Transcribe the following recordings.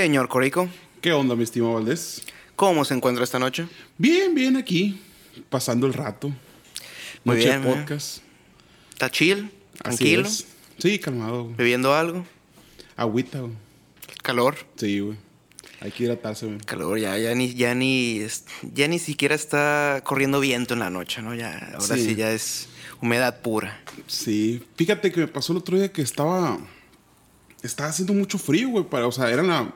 Señor Corico, ¿Qué onda, mi estimado Valdés? ¿cómo se encuentra esta noche? Bien, bien aquí, pasando el rato. Muy Noche bien, de podcast. ¿Está chill? Así ¿Tranquilo? es. Sí, calmado. güey. ¿Bebiendo algo? Agüita, güey. ¿Calor? Sí, güey. Hay que hidratarse, güey. Calor, ya, ya ni, ya ni, ya ni siquiera está corriendo viento en la noche, ¿no? Ya, ahora sí, Sí. ya es humedad pura. Sí. Fíjate que me pasó el otro día que estaba. Estaba haciendo mucho frío, güey. Para, o sea, era la.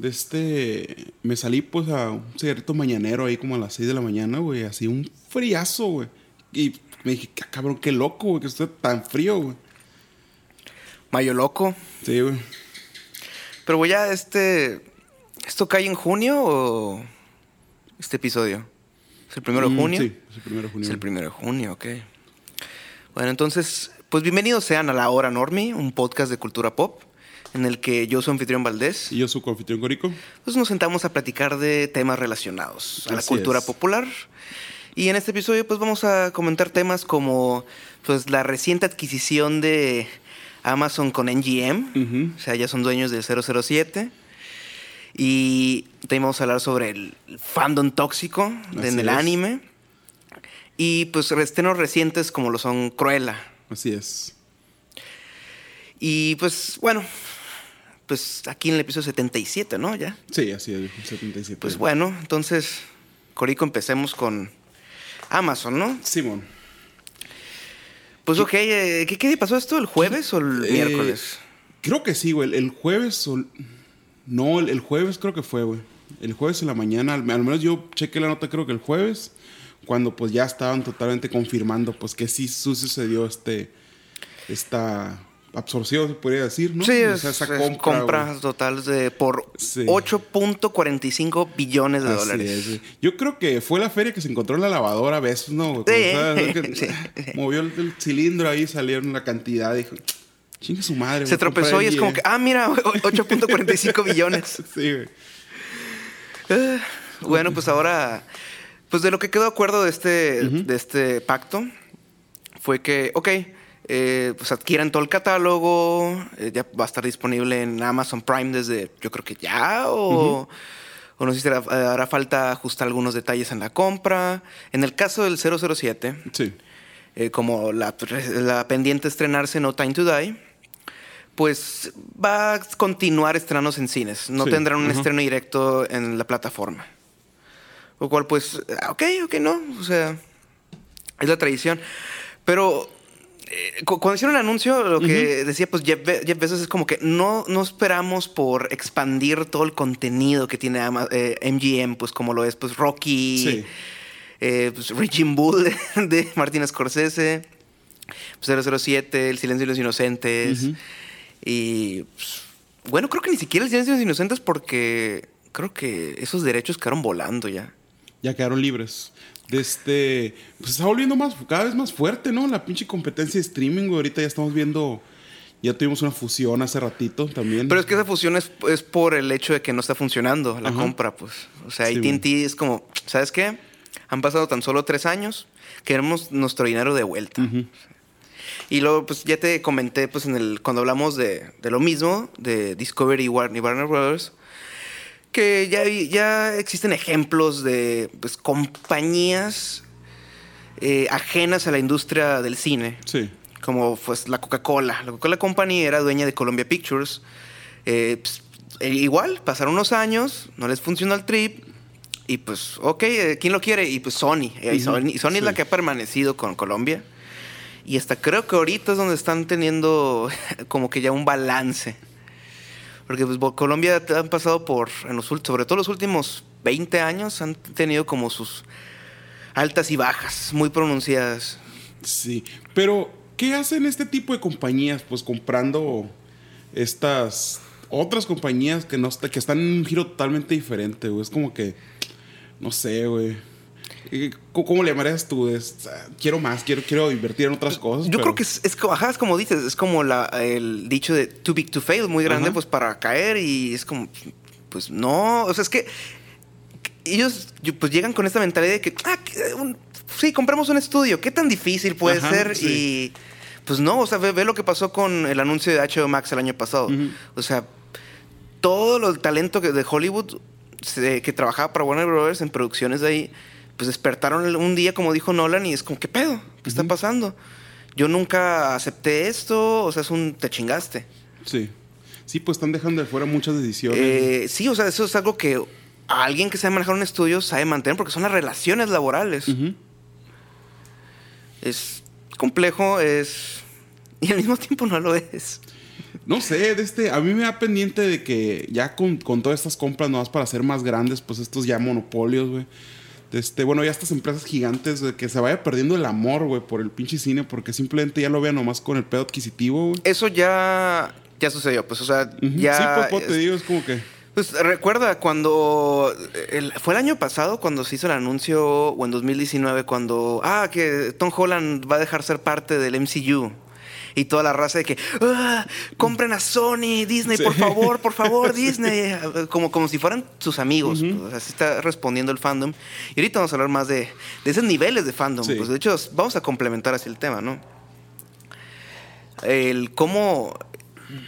De este. Me salí, pues, a un cigarrito mañanero ahí como a las 6 de la mañana, güey. Así un friazo, güey. Y me dije, "Ah, cabrón, qué loco, güey, que esté tan frío, güey. Mayo loco. Sí, güey. Pero güey, ya este... ¿Esto cae en junio o este episodio? ¿Es el primero de Mm, junio? Sí, es el primero de junio. Es el primero de junio, ok. Bueno, entonces, pues bienvenidos sean a La Hora Normie, un podcast de cultura pop, en el que yo soy anfitrión Valdés. Y yo, su confitrión Corico. Pues nos sentamos a platicar de temas relacionados a la cultura es. popular. Y en este episodio, pues vamos a comentar temas como pues la reciente adquisición de Amazon con NGM. O sea, ya son dueños del 007. Y también vamos a hablar sobre el fandom tóxico de- en el es. anime. Y pues estrenos recientes como lo son Cruella. Así es. Y pues bueno, pues aquí en el episodio 77, ¿no? Ya. Sí, así es, 77. Pues bueno, entonces, Corico, empecemos con Amazon, ¿no? Simón. Pues ok, eh, ¿qué, ¿qué pasó esto? ¿El jueves o el Eh, miércoles? Creo que sí, güey. El, el jueves o... No, el, el jueves creo que fue, güey. El jueves en la mañana, al, al menos yo chequé la nota creo que el jueves, cuando pues ya estaban totalmente confirmando pues que sí su- sucedió este... Esta absorción, se podría decir, ¿no? Sí, O es, sea, esa es compra, compras totales de por Sí. 8.45 billones de Así dólares. es. Yo creo que fue la feria que se encontró en la lavadora a veces, ¿no? Sí. Movió el, el cilindro ahí, salieron la cantidad. Dijo, chingue su madre. Se tropezó y es como IE". que, ah, mira, 8.45 billones. Sí, güey. Eh, bueno, pues ahora, pues de lo que quedó de acuerdo de este, de este pacto fue que, ok, eh, pues adquieran todo el catálogo, eh, ya va a estar disponible en Amazon Prime desde, yo creo que ya, o, o no sé si hará, hará falta ajustar algunos detalles en la compra. En el caso del 007, Sí. eh, como la, la pendiente estrenarse No Time to Die, pues va a continuar estrenos en cines. No Sí, tendrán un estreno directo en la plataforma. Lo cual, pues, ah, ok, ok, no. O sea, es la tradición. Pero eh, cu- cuando hicieron el anuncio, lo que decía, pues, Jeff, Be- Jeff Bezos es como que no, no esperamos por expandir todo el contenido que tiene Ama- eh, MGM, pues, como lo es, pues, Rocky, Sí. eh, pues, Raging Bull de, de Martin Scorsese, pues, 007, El Silencio de los Inocentes. Y pues, bueno, creo que ni siquiera El Silencio de los Inocentes porque creo que esos derechos quedaron volando ya. Ya quedaron libres. De este. Pues está volviendo más, cada vez más fuerte, ¿no? La pinche competencia de streaming, güey. Ahorita ya estamos viendo. Ya tuvimos una fusión hace ratito también. Pero es que esa fusión es, es por el hecho de que no está funcionando la Ajá. compra, pues. O sea, Sí, AT&T es como, ¿sabes qué? Han pasado tan solo tres años, queremos nuestro dinero de vuelta. Y luego, pues ya te comenté, pues en el, cuando hablamos de, de lo mismo, de Discovery y Warner Brothers, que ya, ya existen ejemplos de pues, compañías eh, ajenas a la industria del cine, Sí. como pues la Coca-Cola. La Coca-Cola Company era dueña de Columbia Pictures. Eh, pues, eh, igual, pasaron unos años, no les funcionó el trip. Y pues, ok, eh, ¿quién lo quiere? Y pues Sony. Eh, y Ujú, Sony, y Sony es la sí. que ha permanecido con Colombia. Y hasta creo que ahorita es donde están teniendo como que ya un balance. Porque pues Colombia han pasado por, en los, sobre todo los últimos 20 años, han tenido como sus altas y bajas muy pronunciadas. Sí. Pero, ¿qué hacen este tipo de compañías? Pues comprando estas otras compañías que no que están en un giro totalmente diferente, güey. Es como que. No sé, güey. Eh, ¿Cómo le llamarías tú? Es, quiero más, quiero, quiero invertir en otras cosas. Yo pero- creo que es, es como, ajá, es como dices, es como la, el dicho de too big to fail, muy grande Ajá. pues para caer y es como, pues no, o sea, es que ellos pues llegan con esta mentalidad de que, ah, un- sí, compramos un estudio, ¿qué tan difícil puede Ajá, ser? sí. Y pues no, o sea, ve, ve lo que pasó con el anuncio de HBO Max el año pasado. O sea, todo el talento que, de Hollywood que trabajaba para Warner Brothers en producciones de ahí, pues despertaron un día, como dijo Nolan, y es como, ¿qué pedo? ¿Qué está pasando? Yo nunca acepté esto, o sea, es un te chingaste. Sí. Sí, pues están dejando de fuera muchas decisiones. Eh, sí, o sea, eso es algo que alguien que sabe manejar un estudio sabe mantener, porque son las relaciones laborales. Es complejo, es. Y al mismo tiempo no lo es. No sé, de este, a mí me da pendiente de que ya con, todas estas compras nomás para ser más grandes, pues estos ya monopolios, güey. Este, bueno, ya estas empresas gigantes, de que se vaya perdiendo el amor, güey, por el pinche cine, porque simplemente ya lo vean nomás con el pedo adquisitivo, güey. Eso ya ya sucedió, pues, o sea, ya... Sí, pues, pues, te digo, es como que... Pues recuerda cuando... fue el año pasado cuando se hizo el anuncio, o en 2019, cuando... Ah, que Tom Holland va a dejar ser parte del MCU. Y toda la raza de que, ah, compren a Sony, Disney, por favor, por favor, Disney. Como, como si fueran sus amigos. Pues, así está respondiendo el fandom. Y ahorita vamos a hablar más de, de esos niveles de fandom. Pues de hecho, vamos a complementar así el tema, ¿no? El cómo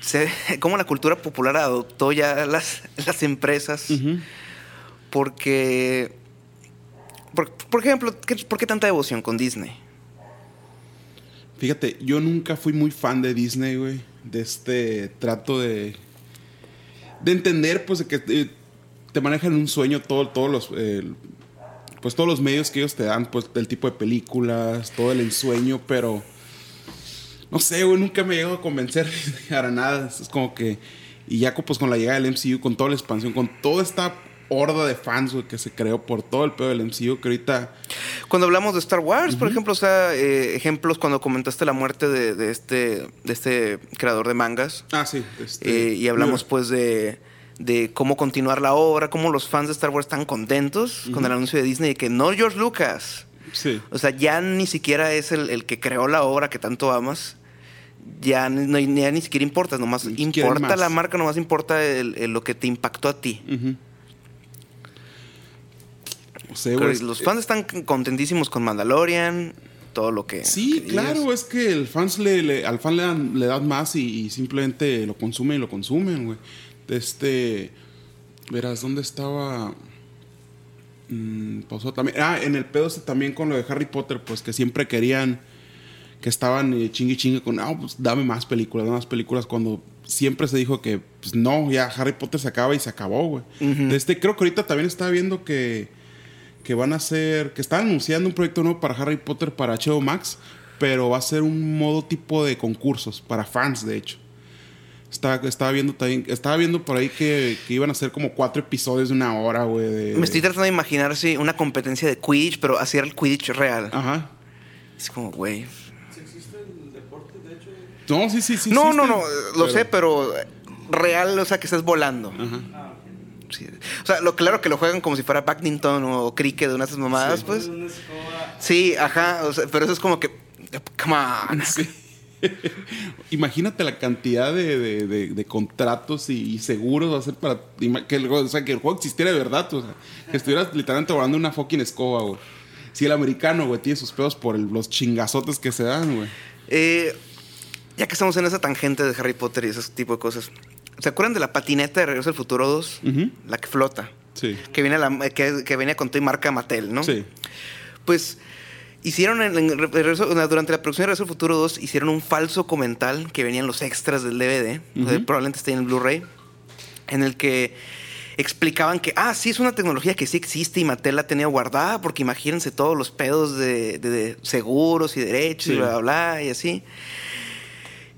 se, cómo la cultura popular adoptó ya las, las empresas. Porque, por, ejemplo, ¿por qué tanta devoción con Disney? Fíjate, yo nunca fui muy fan de Disney, güey. De este trato de. De entender, pues, de que eh, te manejan un sueño todo, todos los. pues todos los medios que ellos te dan, pues, del tipo de películas, todo el ensueño, pero no sé, güey, nunca me llegado a convencer para nada. Es como que. Y ya pues con la llegada del MCU, con toda la expansión, con toda esta horda de fans, güey, que se creó por todo el pedo del MCU, que ahorita... Cuando hablamos de Star Wars, por ejemplo, o sea, eh, ejemplos cuando comentaste la muerte de, este, de este creador de mangas. Ah, sí. Este, eh, y hablamos pues de, de, cómo continuar la obra, cómo los fans de Star Wars están contentos con el anuncio de Disney de que no George Lucas. Sí. O sea, ya ni siquiera es el, el que creó la obra que tanto amas ya, no, ni siquiera importa, nomás importa la marca, nomás importa lo que te impactó a ti. Los fans están contentísimos con Mandalorian, todo lo que. Sí, claro, es que el fans le, al fan le dan, le dan más y, simplemente lo consumen y lo consumen, güey. Este. Verás, ¿dónde estaba? Mm, pasó también. Ah, en el pedo este también con lo de Harry Potter, pues que siempre querían que estaban eh, chingue chingue con, ah, pues dame más películas, dame más películas, cuando siempre se dijo que, pues no, ya Harry Potter se acaba y se acabó, güey. este, creo que ahorita también estaba viendo que, que van a hacer, que están anunciando un proyecto nuevo para Harry Potter para HBO Max, pero va a ser un modo tipo de concursos, para fans, de hecho. Estaba, estaba viendo también, estaba viendo por ahí que, que, iban a ser como cuatro episodios de una hora, güey. Me estoy tratando de imaginar, sí, una competencia de Quidditch, pero hacer el Quidditch real. Ajá. Es como, güey, no, sí, sí, sí. No, no, no, lo sé, pero real, o sea, que estás volando. Ajá. O sea, lo claro que lo juegan como si fuera badminton o cricket de unas de esas mamadas, pues. Sí, ajá, pero eso es como que come on. Imagínate la cantidad de, contratos y, seguros va a ser para que el, o sea, que el juego existiera de verdad, o sea, que estuvieras literalmente volando una fucking escoba, güey. Si el americano, güey, tiene sus pedos por los chingazotes que se dan, güey. Eh, ya que estamos en esa tangente de Harry Potter y ese tipo de cosas, ¿se acuerdan de la patineta de Regreso al Futuro 2? La que flota. Sí. Que, viene la, que, que venía con tu marca Mattel, ¿no? Sí. Pues hicieron durante la producción de Regreso al Futuro 2 hicieron un falso comental que venían los extras del DVD, probablemente esté en el Blu-ray, en el que explicaban que, ah, sí, es una tecnología que sí existe y Mattel la tenía guardada, porque imagínense todos los pedos de, seguros y derechos y bla, bla, bla, y así.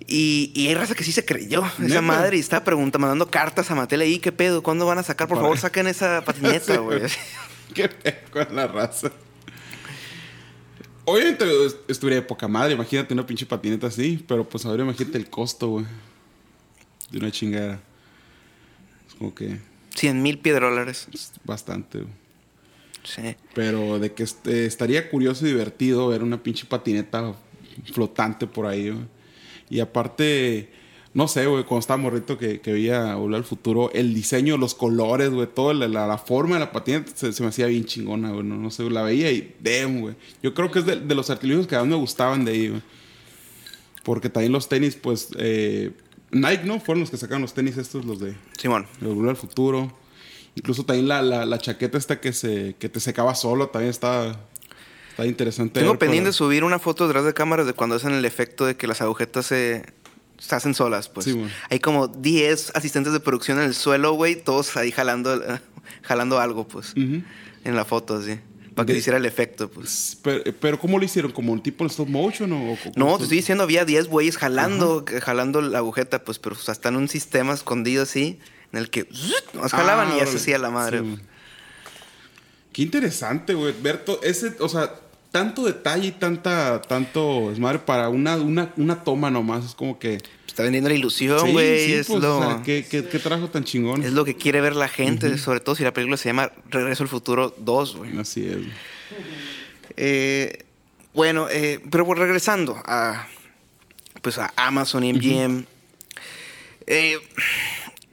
Y, y, hay raza que sí se creyó esa madre y estaba preguntando, mandando cartas a Mattel ahí, ¿qué pedo? ¿Cuándo van a sacar? Por favor, saquen esa patineta, güey. ¿Qué pedo con la raza? Obviamente estuviera de poca madre, imagínate una pinche patineta así, pero pues ahora imagínate el costo, güey. De una chingada. Es como que... 100 mil piedrólares. bastante, güey. Sí. Pero de que este, estaría curioso y divertido ver una pinche patineta flotante por ahí, güey. Y aparte, no sé, güey, cuando estaba morrito que, que veía Volver al Futuro, el diseño, los colores, güey, toda la, forma de la patineta se, me hacía bien chingona, güey. No, sé, la veía y damn, güey. Yo creo que es de, los artilugios que a mí me gustaban de ahí, güey. Porque también los tenis, pues, eh, Nike, ¿no? Fueron los que sacaron los tenis estos, los de... Simón. El Volver al Futuro. Incluso también la, la, la chaqueta esta que, se, que te secaba solo también está, está interesante. Tengo pendiente de pero- subir una foto detrás de cámaras de cuando hacen el efecto de que las agujetas se, se hacen solas, pues. Sí. Hay como 10 asistentes de producción en el suelo, güey, todos ahí jalando, eh, jalando algo, pues. En la foto, así. Para que De- hiciera el efecto, pues. Pero, pero ¿cómo lo hicieron? ¿Como un tipo de stop motion o...? o- No, te estoy diciendo, había 10 güeyes jalando, jalando la agujeta, pues, pero o sea, está en un sistema escondido así, en el que nos jalaban Ah, y ya se hacía la madre. Sí. Qué interesante, güey. Ver ese, o sea, tanto detalle y tanta, tanto desmadre para una, una, una toma nomás. Es como que. Está vendiendo la ilusión, güey. sí, es, pues, lo, o sea, ¿qué, qué, qué trabajo tan chingón. es lo que quiere ver la gente, sobre todo si la película se llama Regreso al Futuro 2, güey. Así es. Eh, bueno, eh, pero pues, regresando a, pues a Amazon y MGM. eh,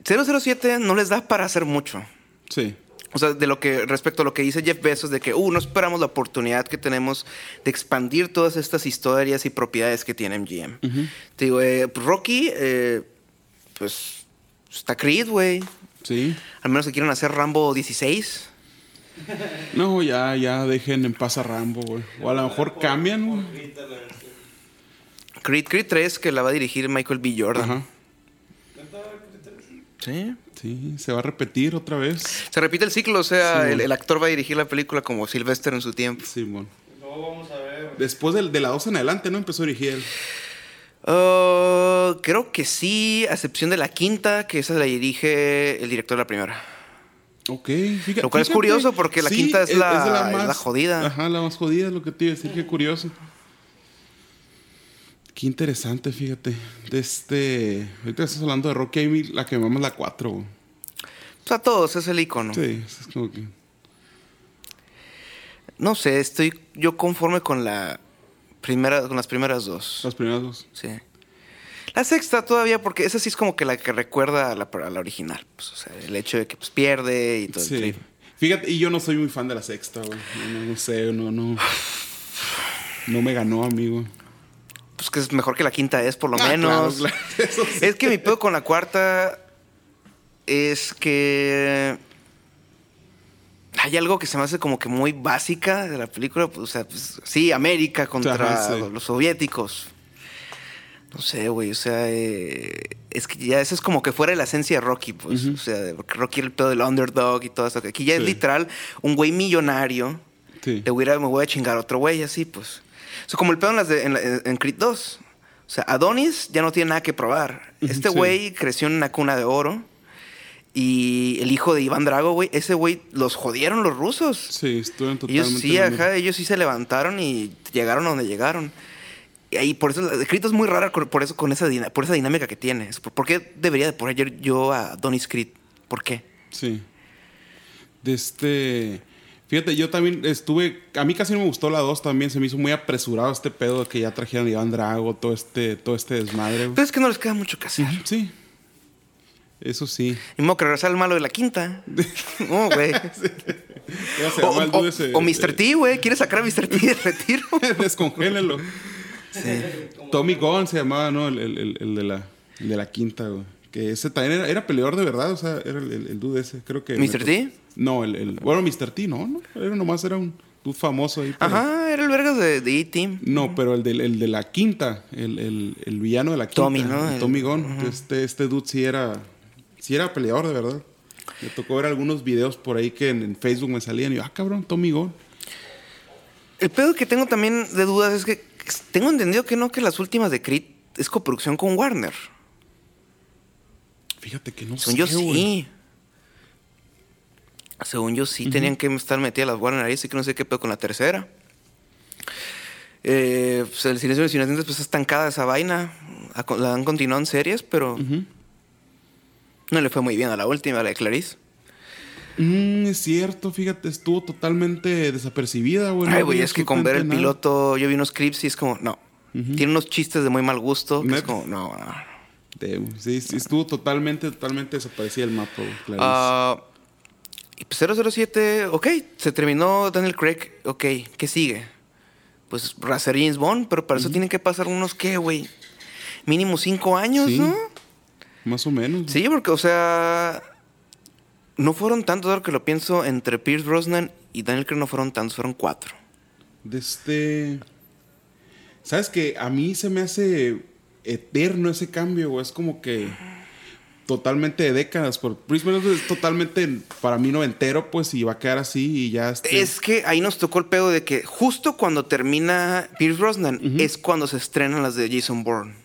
007 no les da para hacer mucho. Sí. O sea, de lo que respecto a lo que dice Jeff Bezos de que, uh, no esperamos la oportunidad que tenemos de expandir todas estas historias y propiedades que tiene MGM. Te digo, eh, pues, Rocky, eh, pues está Creed, güey. Sí. Al menos que quieran hacer Rambo 16. No, ya, ya dejen en paz a Rambo, güey. O a lo mejor cambian, güey. Creed, Creed 3, que la va a dirigir Michael B. Jordan. Ajá. Sí. Sí, se va a repetir otra vez. Se repite el ciclo, o sea, Sí, el, actor va a dirigir la película como Sylvester en su tiempo. Simón. No vamos a ver. Después del, de la 2 en adelante, ¿no? Empezó a dirigir él. Uh, creo que sí, a excepción de la quinta, que esa la dirige el director de la primera. Ok, fíjate. Lo cual es curioso porque la quinta es la- es la jodida. Ajá, la más jodida es lo que te iba a decir, qué curioso. Qué interesante, fíjate. De este. Ahorita estás hablando de Rocky, a mí la que me mama es la 4, güey. O sea, todos, es el icono. Sí, es como que. No sé, estoy yo conforme con la primera, con las primeras dos. Las primeras dos. Sí. La sexta todavía, porque esa sí es como que la que recuerda a la, a la original. Pues, o sea, el hecho de que pues, pierde y todo el Sí. trip. Fíjate, y yo no soy muy fan de la sexta, güey. No, no, no sé, no, no. No me ganó, amigo. Pues que es mejor que la quinta es, por lo Ah, menos. claro, claro, eso sí. Es que mi pedo con la cuarta es que hay algo que se me hace como que muy básica de la película. pues, o sea, pues, sí, América contra Ajá, sí. los soviéticos. No sé, güey. O sea, eh, es que ya eso es como que fuera la esencia de Rocky, pues. O sea, porque Rocky era el pedo del underdog y todo eso. Aquí ya es literal un güey millonario. Sí. Le voy a me voy a chingar a otro güey, así, pues. Sea, como el pedo en, las de- en, la- en Creed 2. O sea, Adonis ya no tiene nada que probar. Este Sí. güey creció en una cuna de oro. Y el hijo de Iván Drago, güey, ese güey los jodieron los rusos. Sí, estuvieron totalmente. Ellos sí, ajá, ellos sí se levantaron y llegaron a donde llegaron. Y ahí, por eso, Creed es muy rara por eso, con esa, dina- por esa dinámica que tiene. Por- ¿Por qué debería de poner yo a Adonis Creed? ¿Por qué? Sí. De este. Fíjate, yo también estuve. A mí casi no me gustó la 2 también. Se me hizo muy apresurado este pedo de que ya trajeron Iván Drago, todo este, todo este desmadre. Pero es que no les queda mucho que hacer. Sí. Eso sí. Y modo que regresar al malo de la quinta. No, güey. O, o- dude ese, o Mr. T, güey. ¿Quieres sacar a Mr. T de retiro? Descongélenlo. Tommy Gunn se llamaba, ¿no? El, el- el- el de, la, de la quinta, güey. Que ese también era, era peleador de verdad, o sea, era el, el, el dude ese. Creo que. ¿Mr. T? No, el, el- Bueno, Mr. T, no, no. Era nomás era un dude famoso ahí. pero- Ajá, era el vergas de, de E-Team. No, pero el de, el de la quinta, el, el, el villano de la quinta. Tommy, ¿no? Tommy Gunn. Este, este dude sí era, sí era peleador, de verdad. Me tocó ver algunos videos por ahí que en, en Facebook me salían y yo, ah, cabrón, Tommy Gunn. El pedo que tengo también de dudas es que tengo entendido que no, que las últimas de Creed es coproducción con Warner. Fíjate que no Según sé, yo sí. Según yo sí tenían que estar metidas las Warner ahí, así que no sé qué pedo con la tercera. Eh, pues el silencio de los inocentes pues está estancada esa vaina. La han continuado en series, pero no le fue muy bien a la última, a la de Clarice. Mm, es cierto, fíjate, estuvo totalmente desapercibida, güey. Ay, güey, es que con ver el nada. piloto, yo vi unos clips y es como, no. Tiene unos chistes de muy mal gusto. que es como, no, no. Damn, Sí, sí, estuvo totalmente, totalmente desaparecida el mapa, güey. Clarice. Pues 007, ok, se terminó Daniel Craig, ok, ¿qué sigue? Pues hacer James Bond, pero para eso tienen que pasar unos, ¿qué, güey? Mínimo cinco años, Sí. ¿no? Más o menos. Sí, porque, o sea, no fueron tantos, ahora que lo pienso, entre Pierce Brosnan y Daniel Craig no fueron tantos, fueron cuatro. De este... ¿Sabes que A mí se me hace eterno ese cambio, güey. Es como que totalmente de décadas. Por Prism es totalmente para mí noventero, pues, y va a quedar así y ya. Este... Es que ahí nos tocó el pedo de que justo cuando termina Pierce Brosnan es cuando se estrenan las de Jason Bourne.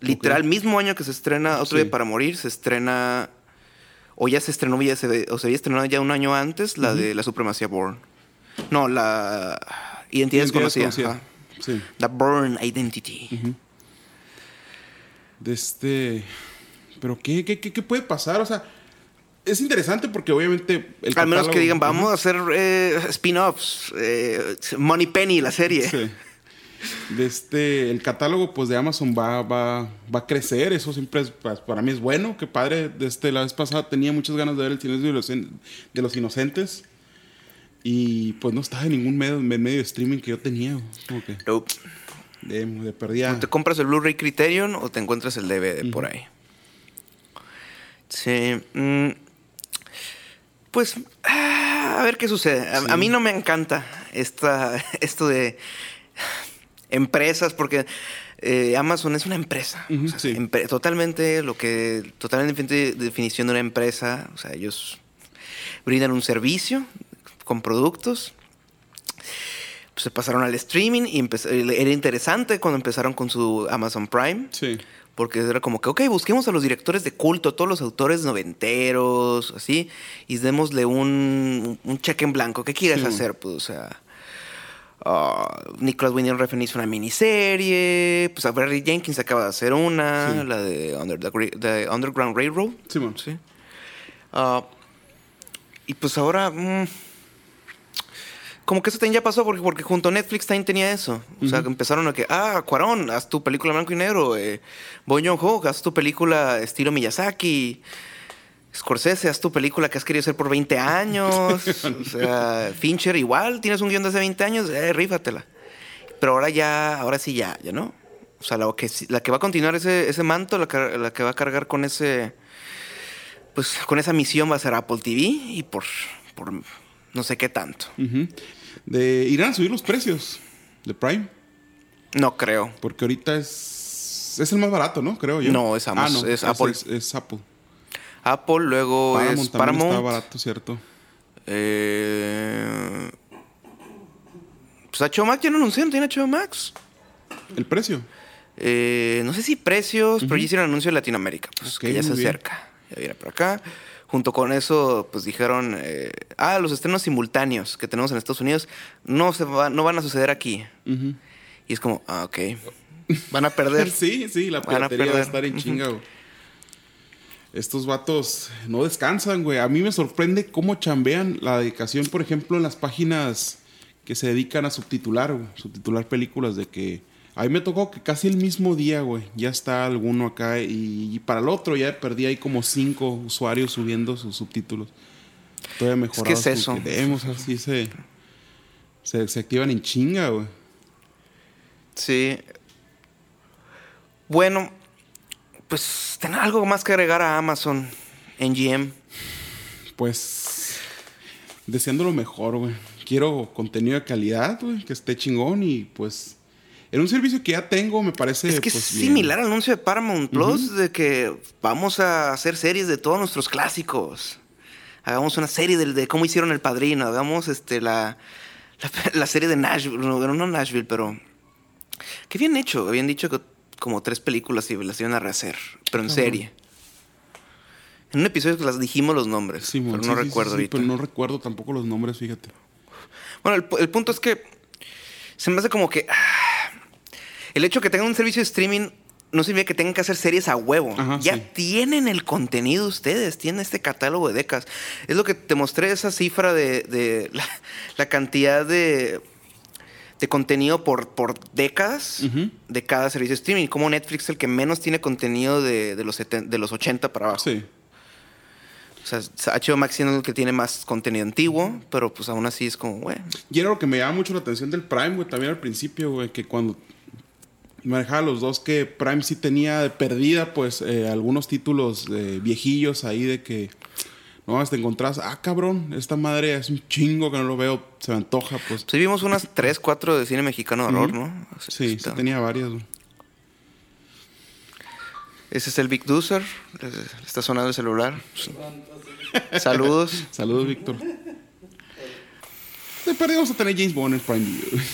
Literal, mismo año que se estrena Otro Día para Morir, se estrena. O ya se estrenó, ya se, o se había estrenado ya un año antes la de la Supremacía Bourne. No, la Identidad, Desconocida. Sí. La Bourne Identity. De este. Pero ¿qué, qué, qué, puede pasar? O sea, es interesante porque obviamente... El Al menos que digan, vamos a hacer eh, spin-offs. Eh, Money Penny, la serie. Sí. De este, el catálogo pues de Amazon va, va, va a crecer. Eso siempre es, pues, para mí es bueno. Que padre. De este, la vez pasada tenía muchas ganas de ver el cine de los, de los inocentes. Y pues no estaba en ningún medio, medio de streaming que yo tenía. Como que... Nope. De, de perdida. ¿Te compras el Blu-ray Criterion o te encuentras el DVD por ahí? Sí. Mm, pues, ah, a ver qué sucede. A, mí no me encanta esta, esto de empresas, porque eh, Amazon es una empresa. totalmente lo que. Totalmente definición de una empresa. O sea, ellos brindan un servicio con productos. Pues se pasaron al streaming y era interesante cuando empezaron con su Amazon Prime. Sí. Porque era como que, ok, busquemos a los directores de culto, a todos los autores noventeros, así, y démosle un, un cheque en blanco. ¿Qué quieres hacer? Pues, o sea, uh, Nicholas Winding Refn hizo una miniserie, pues a Barry Jenkins acaba de hacer una, la de, Underground Railroad. Sí, sí. Uh, y pues ahora... Mm, como que eso también ya pasó porque, porque junto a Netflix también tenía eso. O sea, que empezaron a que, ah, Cuarón, haz tu película blanco y negro. Eh, Ho, haz tu película estilo Miyazaki. Scorsese, haz tu película que has querido hacer por 20 años. o sea, Fincher igual, tienes un guion de hace 20 años, eh, rífatela. Pero ahora ya, ahora sí ya, ya no. O sea, la que, la que va a continuar ese, ese manto, la que, la que va a cargar con ese, pues con esa misión va a ser Apple TV y por, por no sé qué tanto. De, ¿Irán a subir los precios de Prime? No creo. Porque ahorita es, es el más barato, ¿no? Creo yo. No, es Amazon. Ah, es, Apple. Es, Apple. Apple, luego Paramount es Paramount. está barato, ¿cierto? Eh, pues HBO Max ya no anunciaron, tiene HBO Max. ¿El precio? Eh, no sé si precios, pero ya hicieron anuncio en Latinoamérica, pues que ya se acerca. Ya viene por acá junto con eso, pues dijeron, eh, ah, los estrenos simultáneos que tenemos en Estados Unidos no, se no van a suceder aquí. Y es como, ah, ok. Van a perder. sí, sí, la piratería va a estar en chinga, Estos vatos no descansan, güey. A mí me sorprende cómo chambean la dedicación, por ejemplo, en las páginas que se dedican a subtitular, subtitular películas de que a mí me tocó que casi el mismo día, güey, ya está alguno acá y, para el otro ya perdí ahí como cinco usuarios subiendo sus subtítulos. Todavía mejorado. ¿Qué es eso? Queremos, así se, se, activan en chinga, güey. Sí. Bueno, pues tener algo más que agregar a Amazon en GM. Pues deseando lo mejor, güey. Quiero contenido de calidad, güey, que esté chingón y pues en un servicio que ya tengo, me parece. Es que es pues, similar al anuncio de Paramount Plus, de que vamos a hacer series de todos nuestros clásicos. Hagamos una serie de, cómo hicieron El Padrino. Hagamos este, la, la, serie de Nashville. No, no Nashville, pero. Qué bien hecho. Habían dicho que como tres películas y las iban a rehacer, pero en serie. En un episodio que las dijimos los nombres, sí, pero no recuerdo ahorita. Pero no recuerdo tampoco los nombres, fíjate. Bueno, el, el punto es que se me hace como que el hecho de que tengan un servicio de streaming no significa que tengan que hacer series a huevo. ya tienen el contenido ustedes, tienen este catálogo de décadas. Es lo que te mostré esa cifra de, la, cantidad de, de contenido por, por décadas de cada servicio de streaming. Como Netflix es el que menos tiene contenido de, los, de los 80 para abajo. Sí. O sea, HBO Max es el que tiene más contenido antiguo, pero pues aún así es como, güey. Y era lo que me llama mucho la atención del Prime, güey, también al principio, güey, que cuando manejaba los dos que Prime sí tenía de perdida, pues eh, algunos títulos eh, viejillos ahí de que no, te encontrás, ah, cabrón, esta madre es un chingo que no lo veo, se me antoja, pues. Sí, vimos unas 3, 4 de cine mexicano de horror, ¿no? Sí, sí tenía varias. Ese es el Big Dozer, está sonando el celular. Saludos. Saludos, Víctor. De vamos a tener James Bond en Prime Video.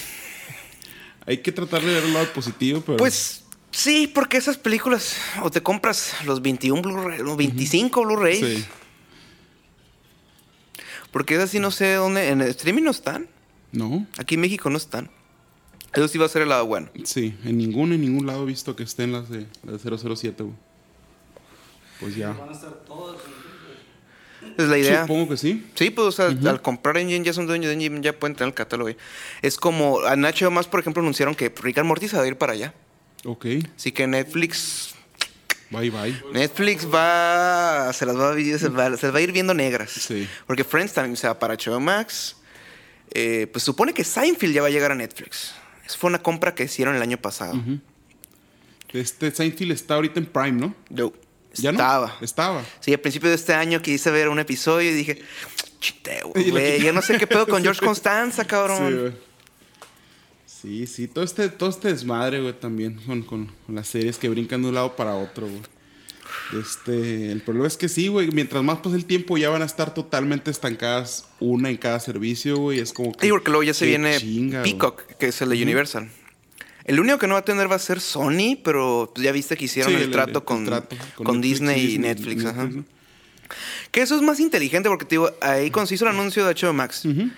Hay que tratar de ver el lado positivo, pero. Pues sí, porque esas películas, o te compras los 21 Blu-ray, los 25 Blu-rays. Sí. Porque esas sí no sé dónde. ¿En el streaming no están? No. Aquí en México no están. Eso sí va a ser el lado bueno. Sí, en ningún, en ningún lado he visto que estén las de, las de 007, güey. Pues ya. Van a estar todas. Es la idea. Supongo que sí. Sí, pues al comprar Engine ya son dueños de Engine, ya pueden tener el catálogo. Es como a Nacho más, por ejemplo, anunciaron que Rick and Morty se va a ir para allá. Ok. Así que Netflix. Bye bye. Netflix va. Se las va a, se va, se va a ir viendo negras. Sí. Porque Friends también se va para HBO Max. Eh, pues supone que Seinfeld ya va a llegar a Netflix. Esa fue una compra que hicieron el año pasado. Este Seinfeld está ahorita en Prime, ¿no? No. Estaba. Estaba. Sí, al principio de este año quise ver un episodio y dije, chiste, güey. Yo no sé qué pedo con George Constanza, cabrón. Sí, güey. Sí, sí, todo este, todo este desmadre, güey, también con, con, las series que brincan de un lado para otro, güey. Este, el problema es que sí, güey, mientras más pasa el tiempo ya van a estar totalmente estancadas una en cada servicio, güey. Es como que. Sí, porque luego ya se viene Peacock, que es el de Universal. El único que no va a tener va a ser Sony, pero ya viste que hicieron el, trato, con, con, Disney y Netflix. Que eso es más inteligente porque te digo, ahí cuando se hizo el anuncio de HBO Max, un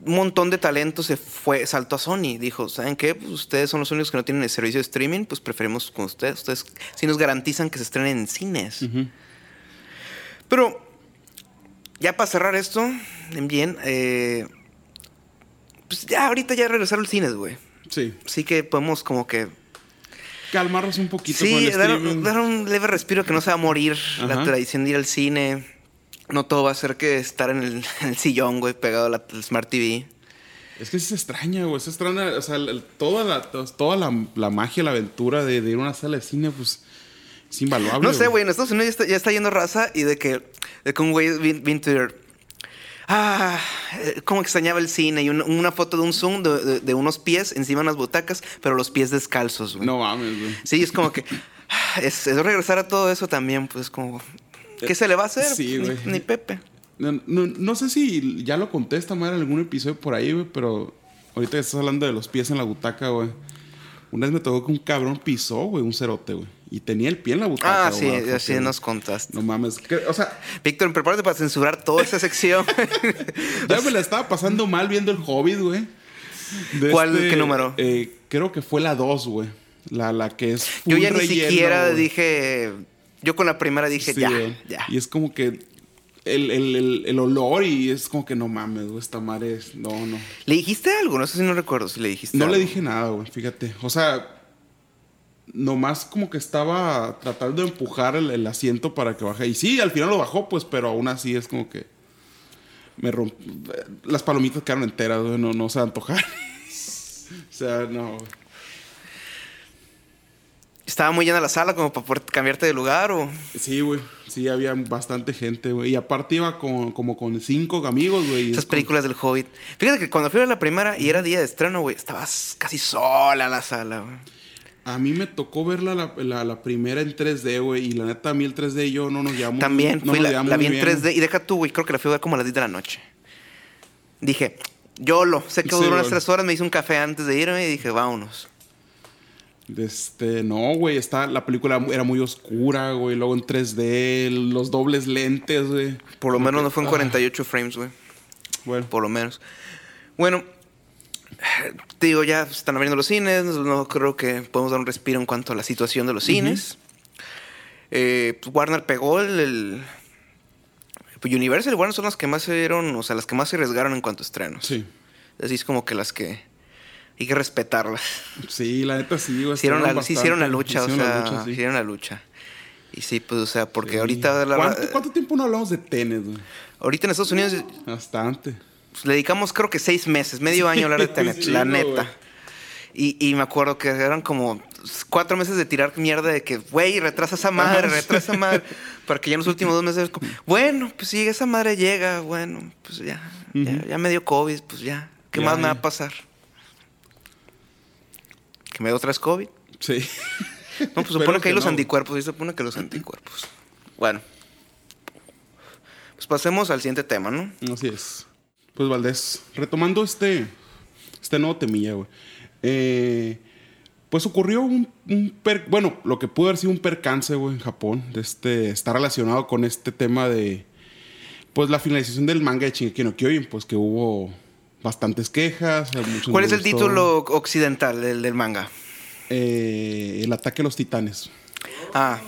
montón de talento se fue, saltó a Sony. Dijo, ¿saben qué? Pues ustedes son los únicos que no tienen el servicio de streaming, pues preferimos con ustedes. Ustedes sí nos garantizan que se estrenen en cines. Pero, ya para cerrar esto, bien, eh, pues ya ahorita ya regresaron al cines, güey. Sí. Sí que podemos como que... Calmarnos un poquito sí, con el dar, dar, un leve respiro que no se va a morir la tradición de ir al cine. No todo va a ser que estar en el, sillón, güey, pegado a la, Smart TV. Es que sí se extraña, güey. Se extraña, o sea, toda, la, toda la, magia, la aventura de, ir a una sala de cine, pues, es invaluable. No sé, güey, en Estados Unidos ya está, yendo raza y de que, de que un güey vino ah, eh, cómo extrañaba el cine y una foto de un zoom de, unos pies encima de unas butacas, pero los pies descalzos, güey. No mames, güey. Sí, es como que ah, es, regresar a todo eso también, pues como ¿qué se le va a hacer? Sí, güey. Ni, Pepe. No, sé si ya lo contesta mal en algún episodio por ahí, güey, pero ahorita estás hablando de los pies en la butaca, güey. Una vez me tocó que un cabrón pisó, güey, un cerote, güey. Y tenía el pie en la butaca. Ah, sí, así nos contaste. No mames. o sea. Víctor, prepárate para censurar toda esa sección. ya me la estaba pasando mal viendo el Hobbit, güey. ¿Cuál? Este, ¿Qué número? Eh, creo que fue la 2, güey. La, la que es. Yo ya ni siquiera dije. Yo con la primera dije ya, ya. Y es como que el, el, el, olor y es como que no mames, güey, esta madre es. No, no. ¿Le dijiste algo? No sé si no recuerdo si le dijiste No le dije nada, güey, fíjate. O sea, nomás como que estaba tratando de empujar el, asiento para que baje. Y sí, al final lo bajó, pues, pero aún así es como que. Me romp... Las palomitas quedaron enteras, güey, no, no se antojar. o sea, no. ¿Estaba muy llena la sala como para cambiarte de lugar o...? Sí, güey. Sí, había bastante gente, güey. Y aparte iba con, como con cinco amigos, güey. Esas películas del Hobbit. Fíjate que cuando fui a la primera y era día de estreno, güey, estabas casi sola la sala, güey. A mí me tocó verla la, la, primera en 3D, güey. Y la neta, a mí el 3D y yo no nos llamamos. También, fui la, vi en 3D. Y deja tú, güey, creo que la fui a ver como a las 10 de la noche. Dije, yo lo, sé que duró unas 3 horas, me hice un café antes de irme y dije, vámonos. Este, no, güey, está, la película era muy oscura, güey, luego en 3D, los dobles lentes, güey. Por lo menos no fue en 48 frames, güey. Bueno. Por lo menos. Bueno, te digo, ya están abriendo los cines, no creo que podemos dar un respiro en cuanto a la situación de los cines. Eh, pues, Warner pegó el, pues Universal y Warner son las que más se dieron, o sea, las que más se arriesgaron en cuanto a estrenos. Sí. Así es como que las que hay que respetarlas. Sí, la neta sí, Hicieron la, sí hicieron la lucha, o sea, hicieron la lucha. Y sí, pues, o sea, porque ahorita... ¿Cuánto, tiempo no hablamos de tenis, güey? Ahorita en Estados Unidos... Bastante. Pues, le dedicamos creo que seis meses, medio año a hablar de Tenet, la neta. Y, y, me acuerdo que eran como cuatro meses de tirar mierda de que, güey, retrasa esa madre, retrasa esa madre. Para que ya en los últimos dos meses, como, bueno, pues si esa madre llega, bueno, pues ya, ya, ya me dio COVID, pues ya. ¿Qué Ya, más me va a pasar? ¿Que me dio otra vez COVID? Sí. No, pues supone Espero que hay los anticuerpos, sí supone que los anticuerpos. Bueno. Pues pasemos al siguiente tema, ¿no? Así es. Pues Valdés, retomando este, este nuevo temilla, güey. Eh, pues ocurrió un, un per- bueno, lo que pudo haber sido un percance, güey, en Japón. De este, está relacionado con este tema de, pues la finalización del manga de Shingeki no Kyojin, pues que hubo bastantes quejas. ¿Cuál es el gustó. título occidental del, del manga? Eh, el ataque a los titanes. Ah.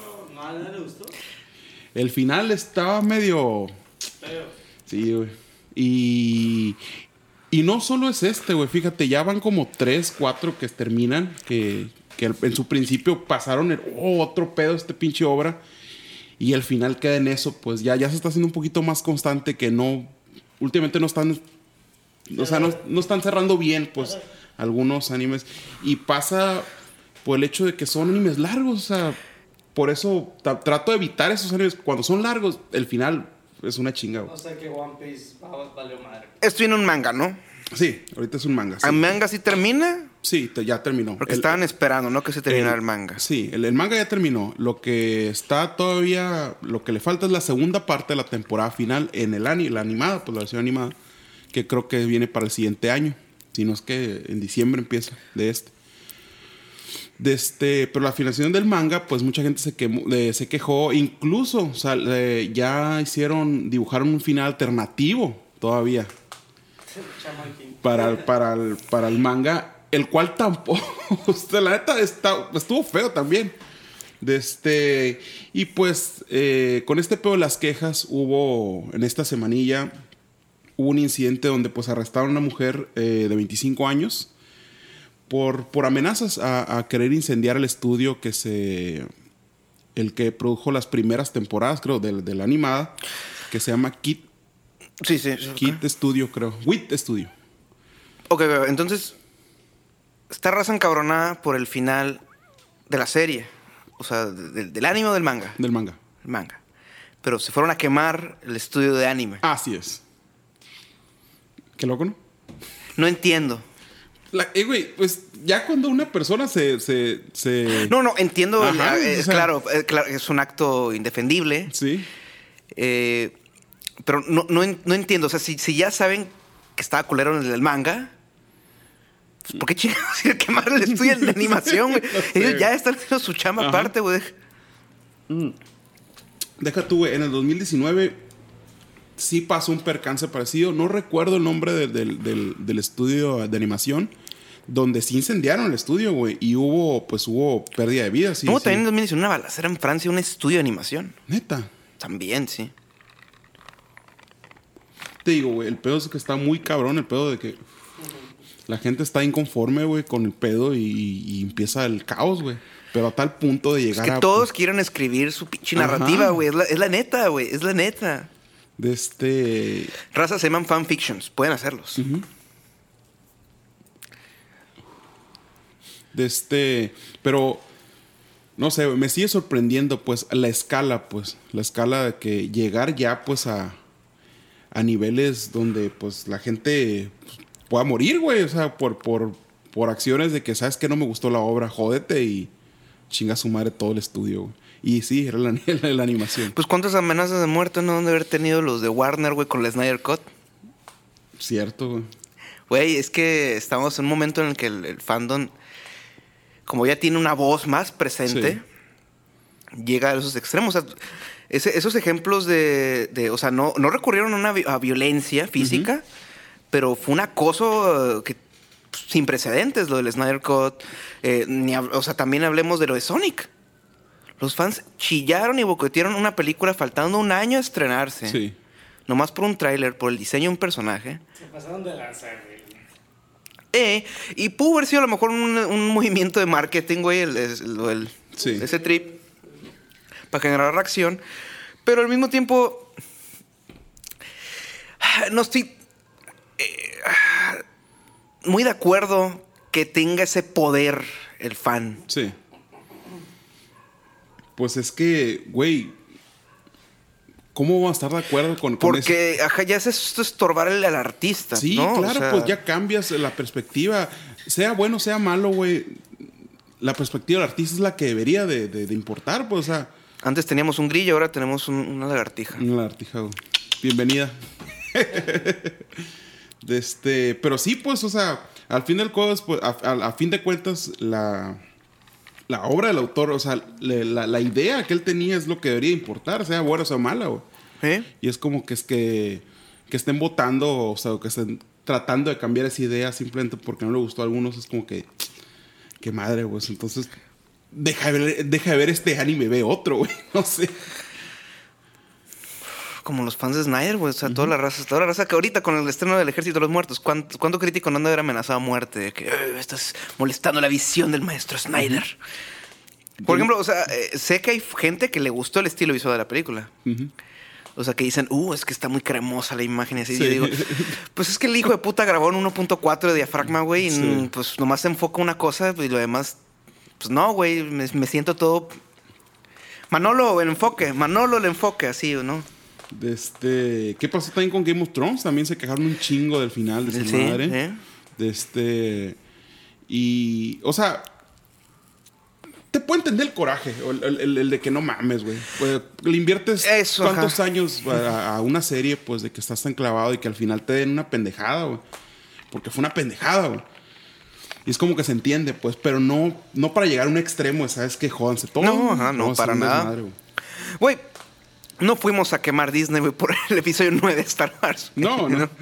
El final estaba medio. Sí, güey. Y. Y no solo es este, güey. Fíjate, ya van como tres, cuatro que terminan. Que, que en su principio pasaron el. Oh, otro pedo este pinche obra. Y el final queda en eso. Pues ya, ya se está haciendo un poquito más constante. Que no. Últimamente no están. O sea, no, no están cerrando bien, pues, algunos animes. Y pasa por el hecho de que son animes largos. O sea, por eso trato de evitar esos animes. Cuando son largos, el final es una chinga. O sea que One Piece va- valió madre. esto viene un manga, ¿no? Sí, ahorita es un manga. Sí, ¿El manga sí termina? Sí, te- ya terminó. Porque El- estaban esperando, ¿no? Que se terminara el- el manga. Sí, el, el manga ya terminó. Lo que está todavía, lo que le falta es la segunda parte de la temporada final en el ani, la animada, pues la versión animada, que creo que viene para el siguiente año. Si no es que en diciembre empieza de este. De este, pero la finalización del manga, pues mucha gente se, quemó- se quejó. Incluso, o sea, ya hicieron, dibujaron un final alternativo todavía para, el- para, el, para el manga, el cual tampoco, la neta está, estuvo feo también. De este, y pues eh, con este pedo de las quejas hubo en esta semanilla hubo un incidente donde pues arrestaron a una mujer eh, de 25 años por, por amenazas a, a querer incendiar el estudio que se el que produjo las primeras temporadas creo de, de la animada que se llama Kit Sí, sí. Kit Studio creo Wit Studio Ok, ok, entonces. Está raza encabronada por el final de la serie. O sea, del, del anime o del manga. del manga El manga. Pero se fueron a quemar el estudio de anime. Así es. Qué loco, ¿no? No entiendo. La- eh, güey, pues ya cuando una persona se. se, se- No, no, entiendo. Ajá, eh, o sea- claro, eh, claro, es un acto indefendible. Sí. eh, pero no, no, no entiendo. O sea, si, si ya saben que estaba culero en el manga. pues, ¿Por qué chingados ir a quemar el estudio de animación, güey? No sé. Ellos ya están haciendo su chamba Ajá. aparte, güey. Deja tú, güey. En el 2019 sí pasó un percance parecido. No recuerdo el nombre del, del- del- del estudio de animación. Donde sí incendiaron el estudio, güey. Y hubo, pues hubo pérdida de vidas. Sí, sí. también en 2019 una balacera en Francia, un estudio de animación. Neta. También, sí. Te digo, güey, el pedo es que está muy cabrón, el pedo de que la gente está inconforme, güey, con el pedo y, y empieza el caos, güey. Pero a tal punto de Es llegar que a... todos quieren escribir su pinche narrativa, güey. Es la, es la neta, güey. Es la neta. De este... Razas se llaman fanfictions. Pueden hacerlos. De este... Pero... No sé, me sigue sorprendiendo, pues, la escala, pues. La escala de que llegar ya, pues, a... A niveles donde, pues, la gente pues, pueda morir, güey. O sea, por, por, por acciones de que, ¿sabes que No me gustó la obra, jódete y chinga su madre todo el estudio, güey. Y sí, era la, la- la animación. Pues cuántas amenazas de muerte no han de haber tenido los de Warner, güey, con el Snyder Cut. Cierto, güey. Güey, es que estamos en un momento en el que el, el fandom, como ya tiene una voz más presente, llega a esos extremos. O sea, ese- esos ejemplos de, de- o sea, no, no recurrieron a una a violencia física, pero fue un acoso eh, que pues, sin precedentes, lo del Snyder Cut. Eh, ni o sea, también hablemos de lo de Sonic. Los fans chillaron y boicotearon una película faltando un año a estrenarse. Sí. Nomás por un tráiler, por el diseño de un personaje. Se pasaron de lanza, güey. Eh, y pudo haber sido a lo mejor un, un movimiento de marketing, güey, el, Sí. ese trip, para generar reacción. Pero al mismo tiempo, no estoy eh, muy de acuerdo que tenga ese poder el fan. Sí. Pues es que, güey, ¿cómo vamos a estar de acuerdo con, con eso? Porque, ajá, ya es esto estorbarle al artista. Sí, ¿no? O claro, sea, pues ya cambias la perspectiva. Sea bueno, sea malo, güey. La perspectiva del artista es la que debería de, de- de importar, pues, o sea, Antes teníamos un grillo, ahora tenemos un- una lagartija. una lagartija, güey. Bienvenida. de este, pero sí, pues, o sea, al fin del cabo, pues, a, a- a fin de cuentas, la, la obra del autor, o sea, le- la, la idea que él tenía es lo que debería importar, sea buena o sea mala, güey. ¿Eh? Y es como que es que, que estén votando, o sea, que estén tratando de cambiar esa idea simplemente porque no le gustó a algunos, es como que, qué madre, güey. Entonces, deja de ver, deja de ver este anime, ve otro, güey. No sé. Como los fans de Snyder, güey. O sea, toda la raza, toda la raza que ahorita con el estreno del Ejército de los Muertos, ¿cuánto, cuánto crítico no han de haber amenazado a muerte? De que "Eh, estás molestando la visión del maestro Snyder. Por ejemplo, o sea, eh, sé que hay gente que le gustó el estilo visual de la película. O sea, que dicen, uh, es que está muy cremosa la imagen y así. Sí. Yo digo, pues es que el hijo de puta grabó en 1.4 de diafragma, güey, y Sí. pues nomás se enfoca una cosa y lo demás, pues no, güey, me, me siento todo... Manolo, el enfoque, Manolo, el enfoque, así, ¿no? De este, ¿Qué pasó también con Game of Thrones? También se quejaron un chingo del final de su Sí, madre. ¿eh? De este. Y. O sea. Te puedo entender el coraje, el, el- el- el de que no mames, güey. Pues, le inviertes Eso, tantos años a, a una serie, pues, de que estás tan clavado y que al final te den una pendejada, güey. Porque fue una pendejada, güey. Y es como que se entiende, pues, pero no, no para llegar a un extremo, ¿sabes? Que jódanse todo. No, ajá, no, hacer para nada. güey. No fuimos a quemar Disney, güey, por el episodio 9 de Star Wars. güey, No, no.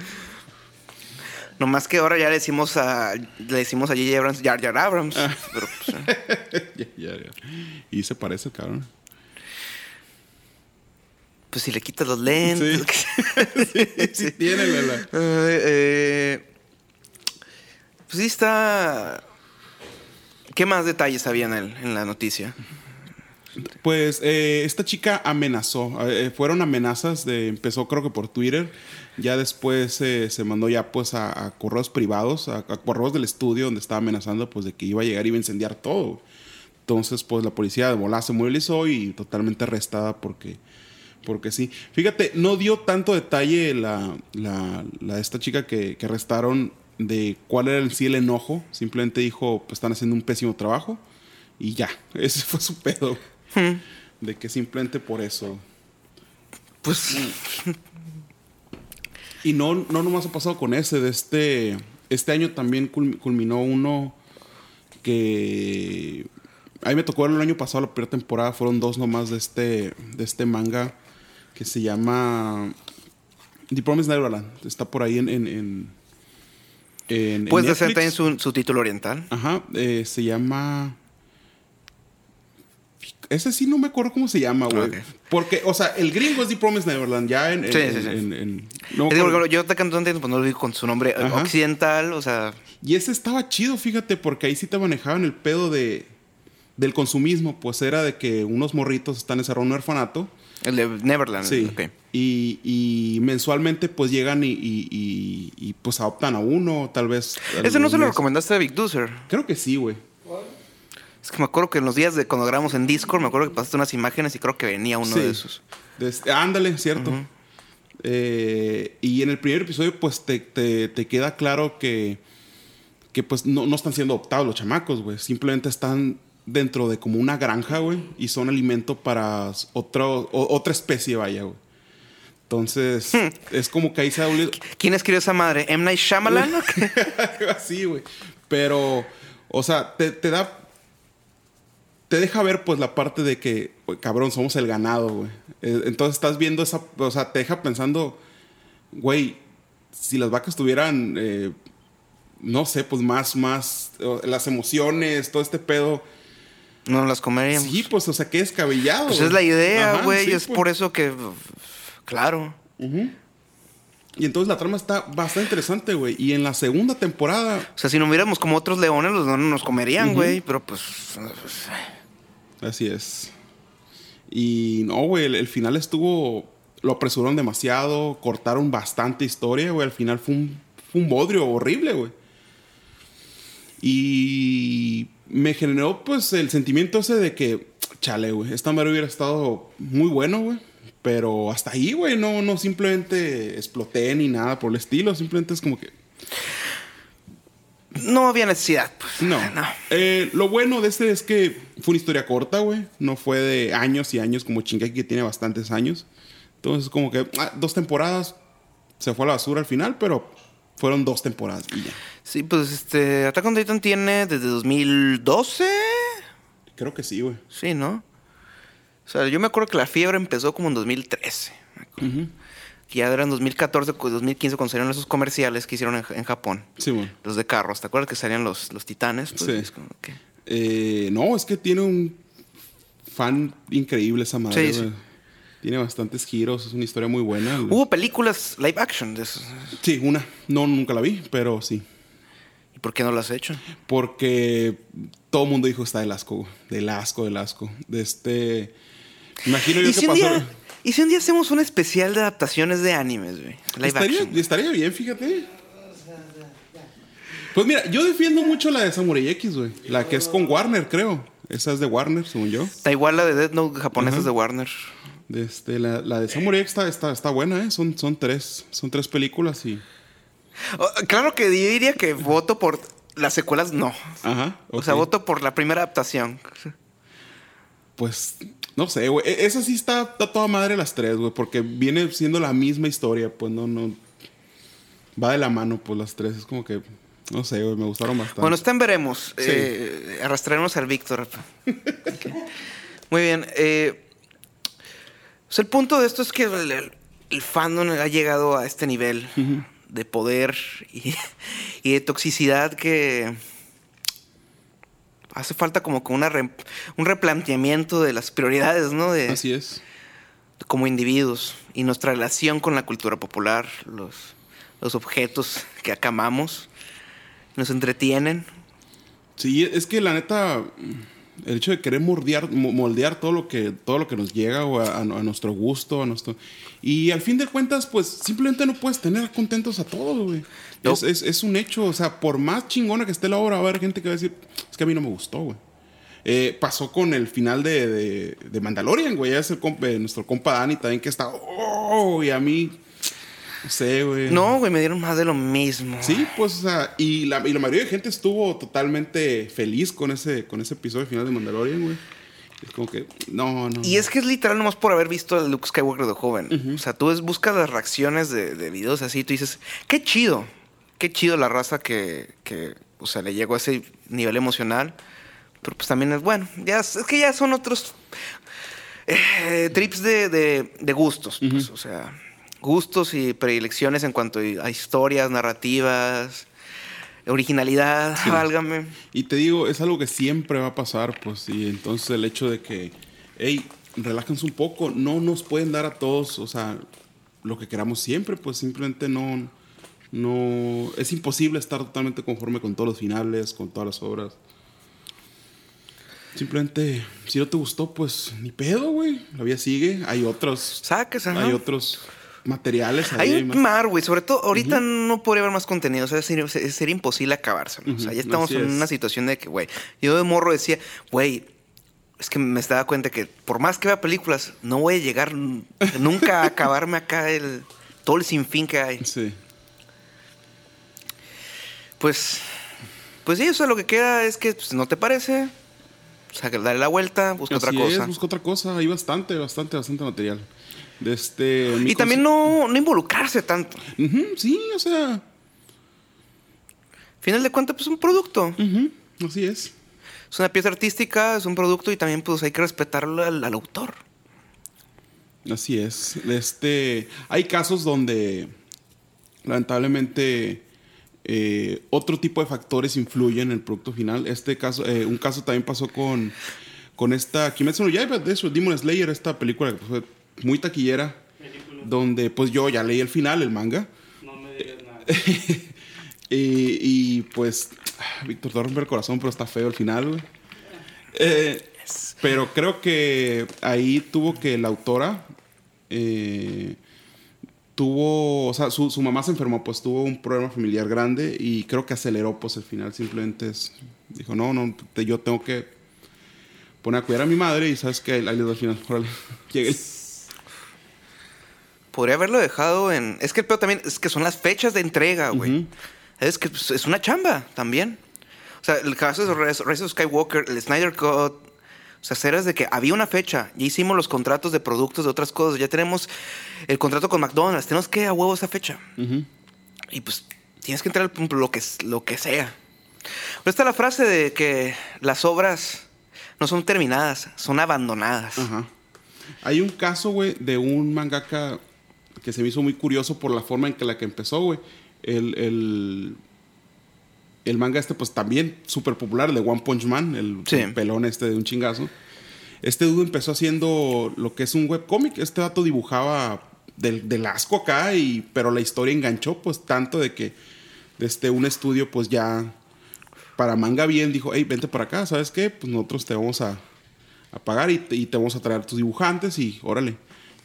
Nomás que ahora ya le decimos a le decimos a J.J. Abrams, Jar Jar Abrams. Ah. Pero, pues, eh, Ya, ya, ya. Y se parece, cabrón. pues si le quitas los lentes. Sí, sí tiene, Lela. Eh, eh, pues sí está. ¿Qué más detalles había en, el- en la noticia? Pues eh, esta chica amenazó. eh, fueron amenazas de. Empezó creo que por Twitter. Ya después eh, se mandó ya pues a, correos privados, a, correos del estudio donde estaba amenazando pues de que iba a llegar y iba a incendiar todo. Entonces pues la policía de se movilizó y totalmente arrestada porque. Porque sí. Fíjate, no dio tanto detalle la, la, la- esta chica que, que arrestaron de cuál era en sí el enojo. Simplemente dijo, pues están haciendo un pésimo trabajo. Y ya, ese fue su pedo. De que simplemente por eso. Pues. Y no, no nomás ha pasado con ese. De este, este año también cul- culminó uno que... A mí me tocó el año pasado, la primera temporada. Fueron dos nomás de este, de este manga que se llama The Promised Neverland. Está por ahí en... en, en, en- en Puedes también su, su título oriental. Ajá, eh, se llama. Ese sí no me acuerdo cómo se llama, güey. Porque, o sea, el gringo es The Promised Neverland, ya en. en- Sí, sí, sí. en- en- no Es yo te canto antes, pues no lo digo con su nombre Ajá. occidental, o sea. Y ese estaba chido, fíjate, porque ahí sí te manejaban el pedo de del consumismo. Pues era de que unos morritos están encerrados en un orfanato. El de Neverland. Sí. ok. Y, y mensualmente, pues llegan y, y- y- pues adoptan a uno, tal vez. Ese no se lo recomendaste a Big Dozer. Creo que sí, güey. Es que me acuerdo que en los días de cuando grabamos en Discord, me acuerdo que pasaste unas imágenes y creo que venía uno Sí. de esos. De este- ándale, cierto. Eh, y en el primer episodio, pues te, te- te queda claro que, que pues no, no están siendo adoptados los chamacos, güey. Simplemente están dentro de como una granja, güey. Y son alimento para otro, o- otra especie, vaya, güey. Entonces, es como que ahí se ha dolido. ¿Quién escribió esa madre? ¿M. Night Shyamalan? Así, güey. Pero, o sea, te, te da. Te deja ver, pues, la parte de que, cabrón, somos el ganado, güey. Eh, Entonces estás viendo esa. O sea, te deja pensando, güey, si las vacas tuvieran. eh, no sé, pues más, más. las emociones, todo este pedo. no las comeríamos. Sí, pues, o sea, qué descabellado. pues es la idea, güey. sí, es pues. por eso que. Claro. Y entonces la trama está bastante interesante, güey. Y en la segunda temporada. O sea, si no hubiéramos como otros leones, los leones nos comerían, güey. Pero pues. Así es. Y no, güey, el, final estuvo. Lo apresuraron demasiado, cortaron bastante historia, güey. Al final fue un, un bodrio horrible, güey. Y me generó pues el sentimiento ese de que, chale, güey, esta madre hubiera estado muy bueno, güey. Pero hasta ahí, güey, no, no simplemente exploté ni nada por el estilo, simplemente es como que... No había necesidad, pues. No. Eh, lo bueno de este es que fue una historia corta, güey. No fue de años y años como Shingeki que tiene bastantes años. Entonces, como que ah, dos temporadas se fue a la basura al final, pero fueron dos temporadas y ya. Sí, pues este. Attack on Titan tiene desde 2012. Creo que sí, güey. Sí, ¿no? O sea, yo me acuerdo que la fiebre empezó como en 2013. Que ya eran 2014, 2015 cuando salieron esos comerciales que hicieron en, en Japón. Sí, güey. Los de carros. ¿Te acuerdas que salían los, los titanes? Pues, Sí. es como que- Eh, no, es que tiene un fan increíble esa madre, Sí, sí. Tiene bastantes giros, es una historia muy buena. Hubo películas live action de eso. Sí, una. No, nunca la vi, pero sí. ¿Y por qué no las has hecho? Porque todo el mundo dijo está del asco, güey. Del asco, del asco. De este. Imagino yo ¿Y que si, un pasó. día, ¿Y si un día hacemos un especial de adaptaciones de animes, güey? Live Estaría, action. estaría bien, fíjate. Pues mira, yo defiendo mucho la de Samurai X, güey. La que es con Warner, creo. Esa es de Warner, según yo. Da igual la de Death Note japonesas Ajá. de Warner. Este, la, la de Samurai X está, está, está buena, ¿eh? Son, son tres. Son tres películas y. Oh, claro que yo diría que voto por las secuelas, no. Ajá. O sea, voto por la primera adaptación. Pues, no sé, güey. E- Esa sí está, está toda madre las tres, güey. Porque viene siendo la misma historia. Pues no, no. Va de la mano, pues las tres. Es como que. No sé, güey. Me gustaron bastante. Bueno, está en veremos. Sí. Eh, arrastraremos al Víctor. Muy bien. eh, o sea, el punto de esto es que el, el- el fandom ha llegado a este nivel de poder y, y de toxicidad que hace falta como que una re- un replanteamiento de las prioridades, ¿no? De, Así es. como individuos y nuestra relación con la cultura popular, los, los objetos que acá amamos, nos entretienen. Sí, es que la neta, el hecho de querer moldear, mo- moldear todo lo que todo lo que nos llega o a, nuestro gusto, a nuestro y al fin de cuentas, pues simplemente no puedes tener contentos a todos, güey. No. Es, es- es un hecho, o sea, por más chingona que esté la obra, va a haber gente que va a decir, es que a mí no me gustó, güey. Eh, pasó con el final de, de, de Mandalorian, güey. Ya es el compa- eh, nuestro compa Dani también que está, oh, y a mí, no sé, güey. No, güey, me dieron más de lo mismo. Sí, pues, o sea, y la, y la mayoría de gente estuvo totalmente feliz con ese, con ese episodio final de Mandalorian, güey. Es como que, no, no. Y es que es literal nomás por haber visto a Luke Skywalker de joven. O sea, tú ves- buscas las reacciones de, de videos así y tú dices, qué chido, qué chido la raza que, que, o sea, le llegó a ese nivel emocional. Pero pues también es bueno, ya, es es que ya son otros eh, trips de, de- de gustos, pues, o sea, gustos y predilecciones en cuanto a historias, narrativas, originalidad, válgame. Y te digo, es algo que siempre va a pasar, pues, y entonces el hecho de que, hey, relájense un poco, no nos pueden dar a todos, o sea, lo que queramos siempre, pues simplemente no, no, es imposible estar totalmente conforme con todos los finales, con todas las obras. Simplemente, si no te gustó, pues ni pedo, güey. La vida sigue. Hay otros, Saques, ajá. hay otros materiales. ahí, Hay un mar, güey. Sobre todo, ahorita no podría haber más contenido. O sea, sería, sería imposible acabárselo. O sea, ya estamos así en es. una situación de que, güey, yo de morro decía, güey, es que me estaba cuenta que por más que vea películas, no voy a llegar nunca a acabarme acá el todo el sinfín que hay. Sí. Pues, pues sí, eso lo que queda es que pues, no te parece. O sea, que dale la vuelta, busca otra cosa. Es, busca otra cosa. Hay bastante, bastante, bastante material. De este, y también no, no involucrarse tanto. Sí, o sea. Final de cuentas, pues un producto. así es. Es una pieza artística, es un producto y también pues hay que respetarlo al, al autor. Así es. Este, hay casos donde lamentablemente eh, otro tipo de factores influyen en el producto final. Este caso, eh, un caso también pasó con, con esta Kimetsu no Yaiba, de eso, Demon Slayer, esta película que fue muy taquillera, Película. donde pues yo ya leí el final, el manga. No me digas nada. Y, y, pues, Víctor te rompe el corazón, pero está feo el final, güey. Eh, pero creo que ahí tuvo que la autora eh, tuvo, o sea, su, su mamá se enfermó, pues tuvo un problema familiar grande y creo que aceleró, pues al final simplemente es, dijo, no, no, te- yo tengo que poner a cuidar a mi madre y sabes que ahí le doy al final, órale, llegué. Podría haberlo dejado en. Es que el peor también es que son las fechas de entrega, güey. Es que pues, es una chamba también. O sea, el caso de Rise of Skywalker, el Snyder Cut. O sea, eras de que había una fecha. Ya hicimos los contratos de productos de otras cosas. Ya tenemos el contrato con McDonald's. Tenemos que a huevo esa fecha. Y pues tienes que entrar al punto, lo que, lo que sea. Pero está la frase de que las obras no son terminadas, son abandonadas. Ajá. Hay un caso, güey, de un mangaka que se me hizo muy curioso por la forma en que la que empezó, güey. El, el, el manga este, pues también súper popular, el de One Punch Man, el, Sí. el pelón este de un chingazo. Este dude empezó haciendo lo que es un webcómic. Este dato dibujaba del, del asco acá, y, pero la historia enganchó, pues tanto de que desde un estudio, pues ya para manga bien dijo, hey, vente para acá, ¿sabes qué? Pues nosotros te vamos a, a pagar y te, y te vamos a traer tus dibujantes y órale.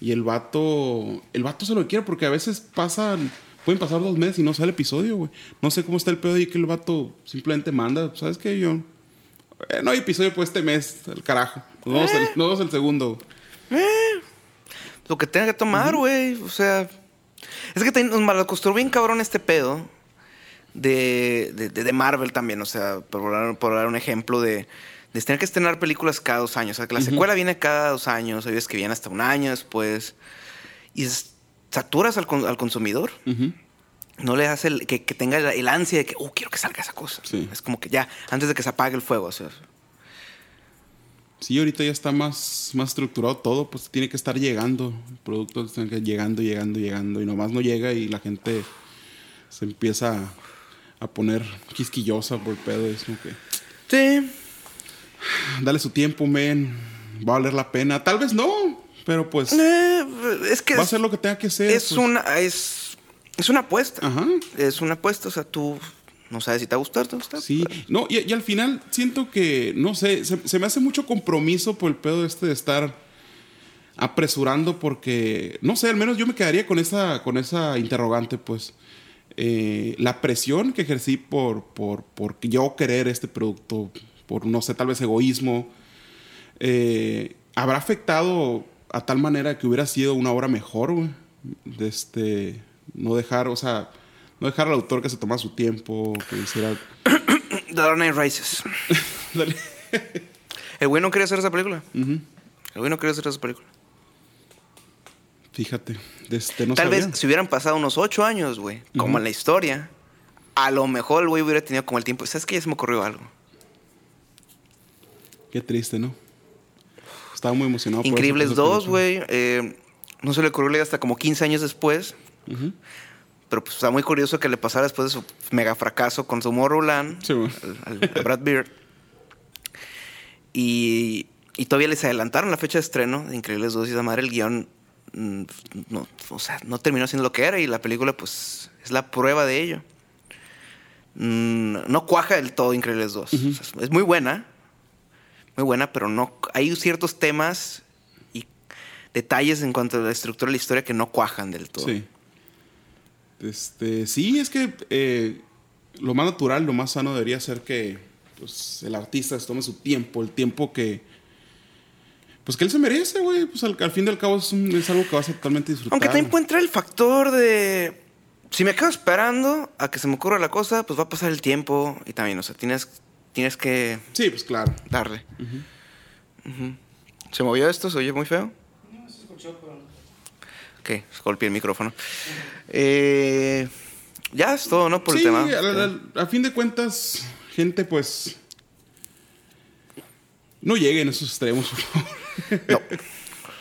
Y el vato, el vato se lo quiere porque a veces pasan, pueden pasar dos meses y no sale episodio, güey. No sé cómo está el pedo y que el vato simplemente manda, ¿sabes qué? Yo, eh, no hay episodio por este mes, el carajo. Nos vemos, el, nos vemos el segundo. Lo que tenga que tomar, güey. O sea. Es que te- nos malacostumbró bien cabrón este pedo. De, de, de- Marvel también. O sea, por por dar un ejemplo de. De tener que estrenar películas cada dos años. O sea, que la secuela viene cada dos años. Hay veces que viene hasta un año después. Y saturas al, al consumidor. No le hace el, que, que tenga el, el ansia de que, oh, quiero que salga esa cosa. Sí. Es como que ya, antes de que se apague el fuego. O sea, Sí, ahorita ya está más, más estructurado todo, pues tiene que estar llegando. Productos están que llegando, llegando, llegando. Y nomás no llega y la gente se empieza a, a poner quisquillosa por el pedo. Es como que, sí. Dale su tiempo, men. Va a valer la pena. Tal vez no, pero pues Eh, es que va a hacer lo que tenga que hacer. es pues. una es, es una apuesta. Ajá. Es una apuesta, o sea, tú no sabes si te va a gustar, te va a gustar. Sí, no, y, y al final siento que, no sé, se, se me hace mucho compromiso por el pedo este de estar apresurando porque, no sé, al menos yo me quedaría con esa, con esa interrogante, pues. Eh, la presión que ejercí por, por, por yo querer este producto, por, no sé, tal vez egoísmo, eh, habrá afectado a tal manera que hubiera sido una obra mejor, güey. De este, no dejar, o sea, no dejar al autor que se tomara su tiempo, que hiciera The Dark Knight Rises. El güey no quería hacer esa película. El güey no quería hacer esa película. Fíjate, este, no Tal sabía. vez si hubieran pasado unos ocho años, güey, como en la historia, a lo mejor el güey hubiera tenido como el tiempo. ¿Sabes qué? Ya se me ocurrió algo. Qué triste, ¿no? Estaba muy emocionado. Increíbles por 2, güey. eh, no se le ocurrió hasta como 15 años después. Pero pues está muy curioso que le pasara después de su mega fracaso con Tomorrowland Sí, al, al- a Brad Beard. Y, y todavía les adelantaron la fecha de estreno de Increíbles 2 y esa madre el guion mm, no, o sea, no terminó siendo lo que era y la película pues es la prueba de ello. Mm, no cuaja del todo Increíbles 2. O sea, es- es muy buena, muy buena, pero no hay ciertos temas y detalles en cuanto a la estructura de la historia que no cuajan del todo. Sí. Este, sí, es que eh, lo más natural, lo más sano debería ser que pues, el artista se tome su tiempo, el tiempo que. Pues que él se merece, güey. Pues al, al fin y al cabo es, un- es algo que vas a totalmente disfrutar. Aunque también puede entrar el factor de. Si me quedo esperando a que se me ocurra la cosa, pues va a pasar el tiempo y también, o sea, tienes, tienes que Sí, pues claro. darle. ¿Se movió esto? ¿Se oye muy feo? No se escuchó, pero. Ok, golpeé el micrófono. Eh, ya es todo, ¿no? Por sí, el tema. al- a fin de cuentas, gente, pues. No lleguen a esos extremos, por favor. No.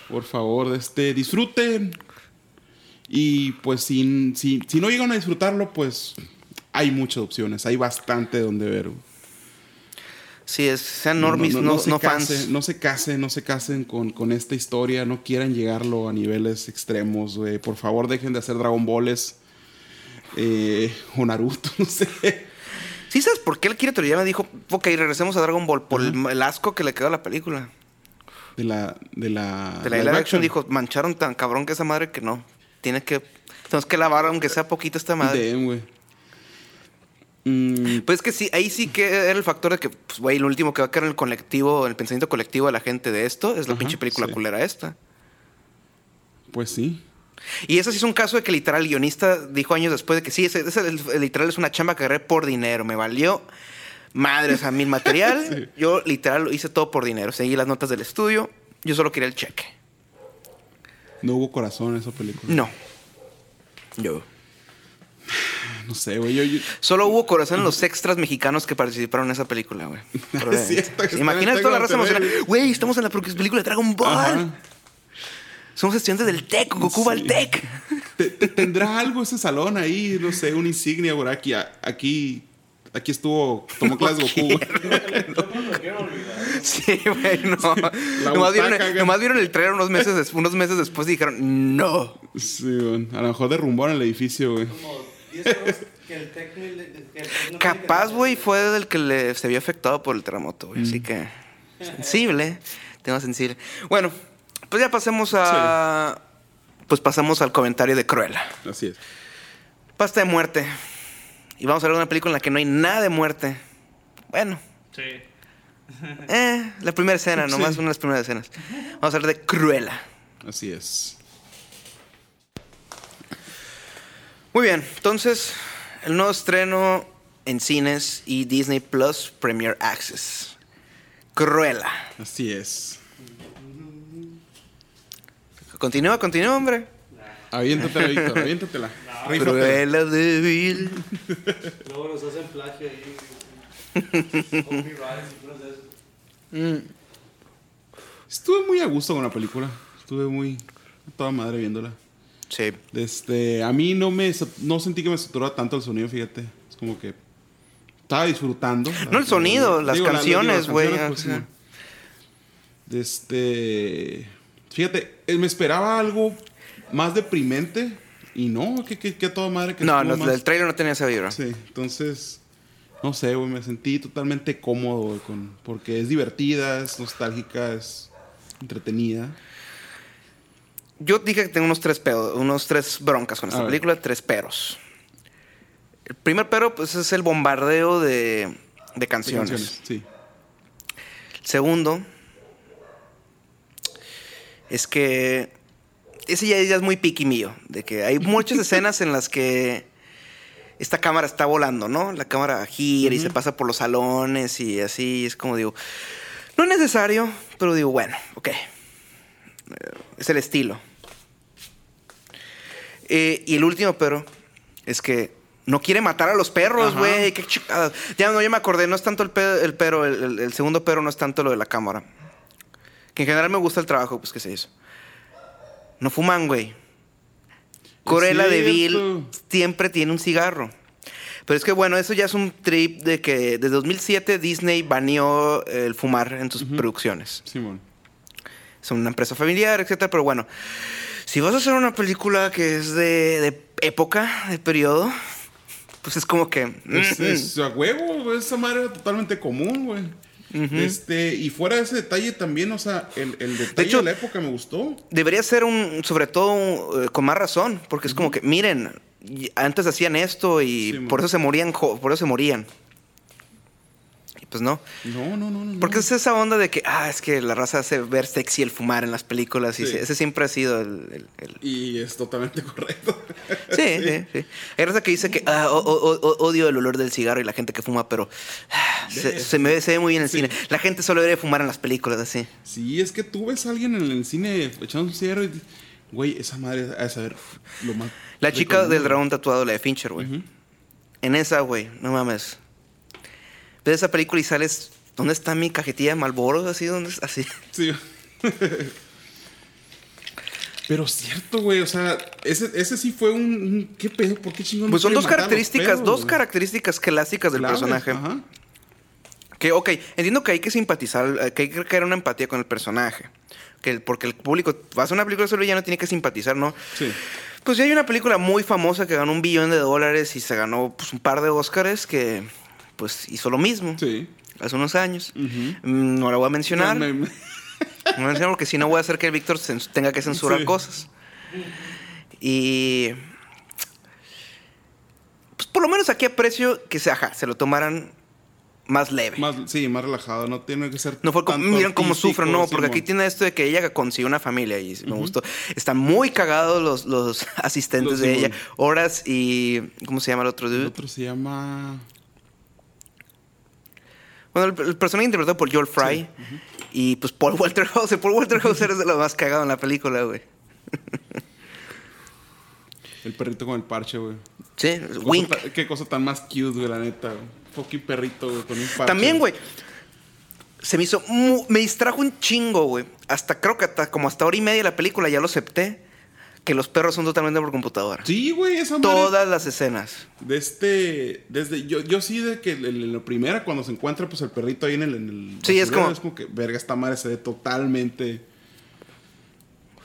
Por favor, este, disfruten. Y pues si, si, si no llegan a disfrutarlo, pues hay muchas opciones. Hay bastante donde ver. Sí, es, sean normies, no, no, se fans. case- no se casen, no se casen con, con esta historia. No quieran llegarlo a niveles extremos, güey. Por favor, dejen de hacer Dragon Balls. eh, o Naruto, no sé. ¿Sí sabes por qué el Kira Toriyama dijo, ok, regresemos a Dragon Ball por el, el asco que le quedó a la película? De la, de la, De la live action dijo, mancharon tan cabrón que esa madre que no. Tiene que. Tenemos que lavar aunque sea poquito esta madre. Damn, güey. Mm, Pues es que sí, ahí sí que era el factor de que, pues, güey, lo último que va a quedar en el colectivo, en el pensamiento colectivo de la gente de esto es la Ajá, pinche película sí. culera esta. pues sí. Y eso sí es un caso de que literal el guionista dijo años después de que sí, ese, ese literal es una chamba que agarré por dinero. Me valió madres a mi material. Sí. Yo literal lo hice todo por dinero. Seguí las notas del estudio. Yo solo quería el cheque. No hubo corazón en esa película. No. Yo. No sé, güey. Yo, yo- Solo hubo corazón en los extras mexicanos que participaron en esa película, güey. Imagínate toda la raza emocionada. Güey, estamos en la película de Dragon Ball. Ajá. Somos estudiantes del TEC, Goku va al. TEC. Te- te- ¿Tendrá algo ese salón ahí? No sé, una insignia, güey. Aquí, aquí, aquí estuvo, tomó Goku. Yo no lo quiero olvidar. Sí, güey, no. Nomás, vieron, nomás el trailer unos meses, unos meses después y dijeron, no. Sí, güey. A lo mejor derrumbaron el edificio, güey. Como 10 euros que el Capaz, güey, fue del que le, se vio afectado por el terremoto, güey. Así que, sensible, tema sensible. Bueno, pues ya pasemos a... Pues pasamos al comentario de Cruella. Así es. Pasta de muerte. Y vamos a ver una película en la que no hay nada de muerte. Bueno, Sí. eh, la primera escena, nomás Sí. una de las primeras escenas. Vamos a hablar de Cruella. Así es. Muy bien, entonces, el nuevo estreno en cines y Disney Plus Premier Access. Cruella. Así es. Continúa, continúa, hombre. Aviéntatela, Víctor, aviéntatela. Rífate. Cruella débil. Luego nos hacen plagio ahí. Copyrights y cosas de eso. Estuve muy a gusto con la película. Estuve muy a toda madre viéndola. Sí. Este, a mí no me no sentí que me saturara tanto el sonido, fíjate. Es como que estaba disfrutando. No el sonido, las la- canciones, güey, pues. Este, fíjate, eh, me esperaba algo más deprimente y no, que, que, que toda madre que No, no, más- el trailer no tenía esa vibra. Sí, entonces, no sé, güey, me sentí totalmente cómodo, güey, con, porque es divertida, es nostálgica, es entretenida. Yo dije que tengo unos tres pedos, unos tres broncas con esta película, tres peros. El primer pero, pues, es el bombardeo de, de de canciones. Sí. El segundo es que ese ya, ya es muy piqui mío, de que hay muchas escenas en las que esta cámara está volando, ¿no? La cámara gira y se pasa por los salones y así, es como digo, no es necesario, pero digo, bueno, ok. Es el estilo. Eh, y el último pero es que no quiere matar a los perros, güey. Ya no, ya me acordé. No es tanto el, pe- el pero, el, el- el segundo pero no es tanto lo de la cámara. Que en general me gusta el trabajo, pues que se hizo. No fuman, güey. Cruella de Vil siempre tiene un cigarro. Pero es que bueno, eso ya es un trip de que desde 2007 Disney baneó el fumar en sus producciones. Simón. Es una empresa familiar, etcétera. Pero bueno, si vas a hacer una película que es de, de época, de periodo, pues es como que. Es, mm, es a huevo, esa madre era totalmente común, güey. Este, y fuera de ese detalle también, o sea, el, el detalle de, hecho- la época me gustó. Debería ser un, sobre todo, eh, con más razón, porque es como que, miren, antes hacían esto y Sí, por man. eso se morían, por eso se morían. Y pues no. No, no, no, no. Porque es esa onda de que, ah, es que la raza hace ver sexy el fumar en las películas y Sí. ese siempre ha sido el- el- el, Y es totalmente correcto. Sí, sí, sí. Hay raza que dice que ah, o- o- o- odio el olor del cigarro y la gente que fuma, pero ah, se, se me ve, se ve muy bien en el Sí. cine. La gente solo debería fumar en las películas, así. Sí, es que tú ves a alguien en el cine echando un cigarro y... Güey, esa madre de saber lo más... La chica del dragón tatuado, la de Fincher, güey. En esa, güey, no mames. Ves esa película y sales. ¿Dónde está mi cajetilla de Malboro? Así, ¿dónde está? Así. Sí. Pero cierto, güey, o sea, ese, ese sí fue un, un- ¿Qué pedo? ¿Por qué chingón? Pues son dos características, perros, dos características clásicas del Claves, personaje. Ajá. Que, ok, entiendo que hay que simpatizar, eh, que hay que crear una empatía con el personaje. Que, porque el público, va a una película solo y ya no tiene que simpatizar, ¿no? Sí. Pues ya hay una película muy famosa que ganó un billón de dólares y se ganó pues, un par de Óscares que pues hizo lo mismo Sí. hace unos años. Mm, No la voy a mencionar. Me- me- No la voy a mencionar porque si no voy a hacer que el Víctor tenga que censurar Sí. cosas. Y por lo menos aquí aprecio que se, ajá, se lo tomaran más leve. Más, sí, más relajado. No tiene que ser. No fue como, miren cómo sufren, no, porque aquí tiene esto de que ella consiguió una familia y me gustó. Están muy cagados los, los asistentes Los de ella. Horas y. ¿Cómo se llama el otro El dude? otro se llama. Bueno, el, el personaje interpretado por Joel Fry. Y pues Paul Walter Hauser. Paul Walter Hauser es de lo más cagado en la película, güey. El perrito con el parche, güey. Sí, Cosa Wink. Qué cosa tan más cute, güey, la neta. güey. Fucking perrito, güey, con un parche. También, güey. Se me hizo. me distrajo un chingo, güey. Hasta creo que hasta como hasta hora y media de la película ya lo acepté. Que los perros son totalmente por computadora. Sí, güey, esa madre. Todas las escenas. De este. Desde. Yo, yo sí, de que en la primera, cuando se encuentra, pues el perrito ahí en el. En el Sí, es como- Es como que, verga, esta madre se ve totalmente.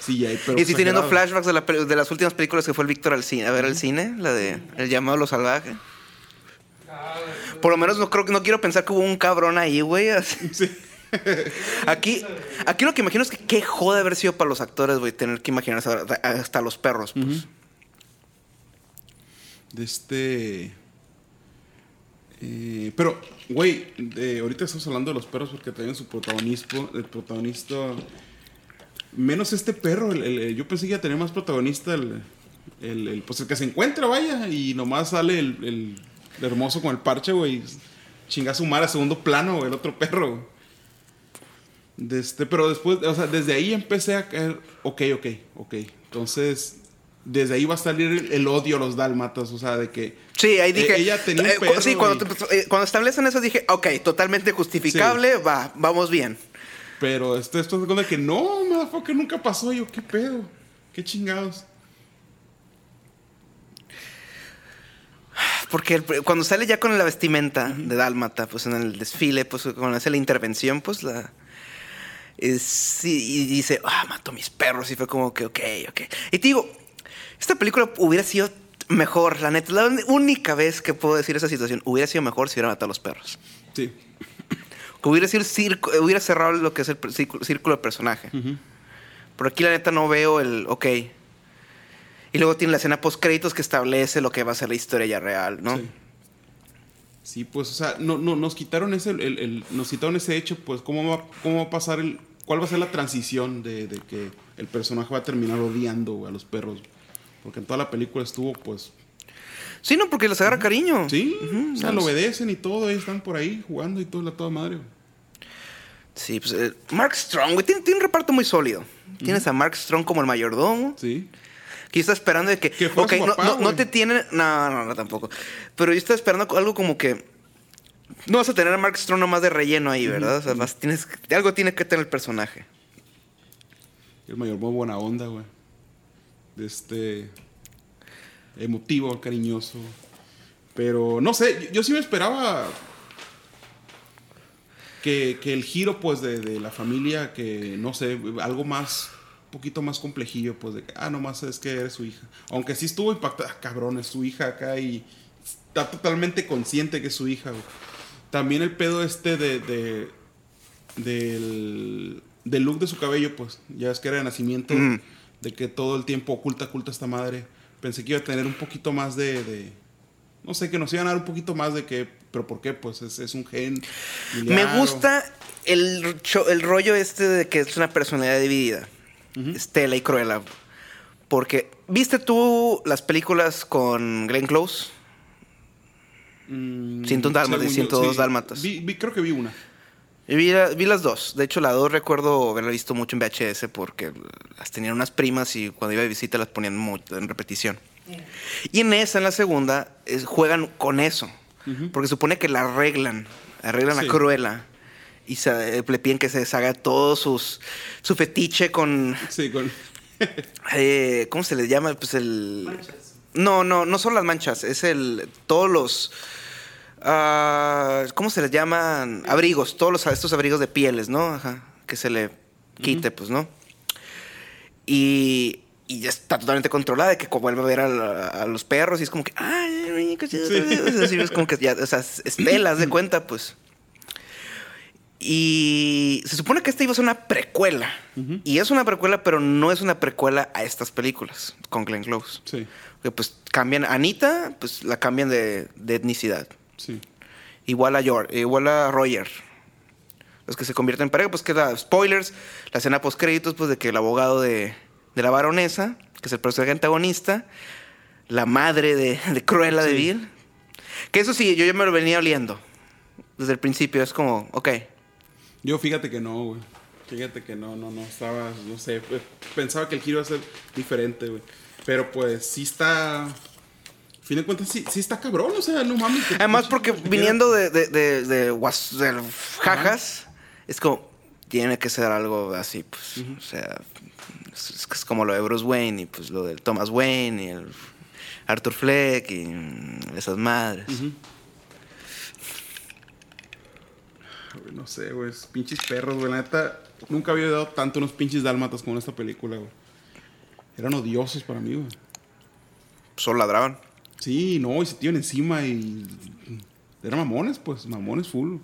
Sí, ahí, pero. y estoy teniendo flashbacks de, la de las últimas películas que fue el Víctor al cine, a ver el cine, la de El llamado a lo salvaje. Por lo menos no creo que no quiero pensar que hubo un cabrón ahí, güey. así. Sí. Aquí, aquí lo que imagino es que qué joda haber sido para los actores, güey, tener que imaginarse hasta los perros, pues. De este. eh, pero, güey, de- ahorita estamos hablando de los perros porque también su protagonismo, el protagonista. Menos este perro, el- el- el- yo pensé que iba a tener más protagonista el, el, el- pues el que se encuentra, vaya, y nomás sale el, el- el hermoso con el parche, güey. Chinga su madre a segundo plano, güey, el otro perro, este, pero después, o sea, desde ahí empecé a caer, ok, ok, ok. Entonces, desde ahí va a salir el, el odio a los dálmatas, o sea, de que... Sí, ahí dije. Eh, ella tenía un eh, perro sí, cuando, y- eh, cuando establecen eso dije, ok, totalmente justificable, va, vamos bien. Pero esto, esto es cuenta que no, motherfucker, nunca pasó. Yo, ¿qué pedo? ¿Qué chingados? Porque cuando sale ya con la vestimenta de Dálmata, pues en el desfile, pues cuando hace la intervención, pues la. Sí, y dice, ah, mato a mis perros. Y fue como que, ok, ok. Y te digo, esta película hubiera sido mejor, la neta. La única vez que puedo decir esa situación, hubiera sido mejor si hubiera matado a los perros. Sí. Hubiera sido circo, hubiera cerrado lo que es el círculo, círculo del personaje. Pero aquí la neta no veo el, ok. Y luego tiene la escena post créditos que establece lo que va a ser la historia ya real, ¿no? Sí. Sí, pues, o sea, no, no, nos quitaron ese, el, el- nos quitaron ese hecho, pues, ¿cómo va, cómo va a pasar el, cuál va a ser la transición de, de que el personaje va a terminar odiando a los perros? Porque en toda la película estuvo, pues, Sí, no, porque les agarra cariño. sí, Ujú, o sea, no, lo obedecen y todo, ahí están por ahí jugando y todo, la toda madre. Sí, pues eh, Mark Strong, güey, tiene, tiene un reparto muy sólido. Tienes a Mark Strong como el mayordomo. Sí. Que yo estaba esperando de que. Que fuera ok, su no, papá, no- no te tienen. No, no, no, tampoco. Pero yo estaba esperando algo como que. No vas a tener a Mark Strong nomás de relleno ahí, ¿verdad? O sea, vas- tienes, algo tiene que tener el personaje. El mayor muy buena onda, güey. De este. Emotivo, cariñoso. Pero no sé, yo, yo sí me esperaba. Que, que el giro, pues, de, de la familia, que no sé, algo más. Un poquito más complejillo, pues, de que, ah, nomás es que eres su hija. Aunque sí estuvo impactada, ah, cabrón, es su hija acá y está totalmente consciente que es su hija, güey. También el pedo este de, de- del, del look de su cabello, pues, ya es que era de nacimiento, Mm. de que todo el tiempo oculta, oculta esta madre. Pensé que iba a tener un poquito más de, de- no sé, que nos iban a dar un poquito más de que, pero ¿por qué? Pues es, es un gen. Me gusta el, el rollo este de que es una personalidad dividida. Estela y Cruella. Porque, ¿viste tú las películas con Glenn Close? Mm, 101 dálmatas y según yo, 102 dálmatas. Vi, vi- creo que vi una. Y Vi, la- vi las dos. De hecho, la dos recuerdo haberla visto mucho en VHS porque las tenían unas primas y cuando iba de visita las ponían mu- en repetición. Y en esa, en la segunda, es- juegan con eso. Porque supone que la arreglan. Arreglan Sí. a Cruella. Y se, eh, le piden que se deshaga todo sus, su fetiche con... Sí, con. eh, ¿Cómo se le llama? Pues el... Manchas. No, no, no son las manchas. Es el... Todos los... ah, ¿Cómo se les llaman? Abrigos. Todos los, estos abrigos de pieles, ¿no? Ajá. Que se le quite, pues, ¿no? Y... Y ya está totalmente controlada de que vuelve a ver a, la- a los perros y es como que... Ay, ay, qué chido". O sea, sí, es como que ya... O sea, estelas de cuenta, pues. Y se supone que esta iba a ser una precuela. Y es una precuela, pero no es una precuela a estas películas con Glenn Close. Sí. Que pues cambian. Anita, pues la cambian de, de etnicidad. Sí. Igual a, George, igual a Roger. Los que se convierten en pareja, pues queda spoilers. La escena post créditos, pues de que el abogado de, de la baronesa, que es el personaje antagonista, la madre de, de Cruella de. Vil. Que eso sí, yo ya me lo venía oliendo. Desde el principio, es como, ok. Yo fíjate que no, güey. Fíjate que no, no, no. Estaba, no sé. Pensaba que el giro iba a ser diferente, güey. Pero pues sí está. Fin de cuentas, sí, sí está cabrón. O sea, no mames. Además, porque que viniendo de, de, de, de guas- de jajas, es como, tiene que ser algo así, pues. O sea, es, como lo de Bruce Wayne y pues lo del Thomas Wayne y el Arthur Fleck y esas madres. No sé, güey. es Pinches perros, güey. La neta, nunca había dado tanto unos pinches dálmatas como en esta película, güey. Eran odiosos para mí, güey. Solo ladraban. Sí, no, y se tiran encima y. Eran mamones, pues, mamones full.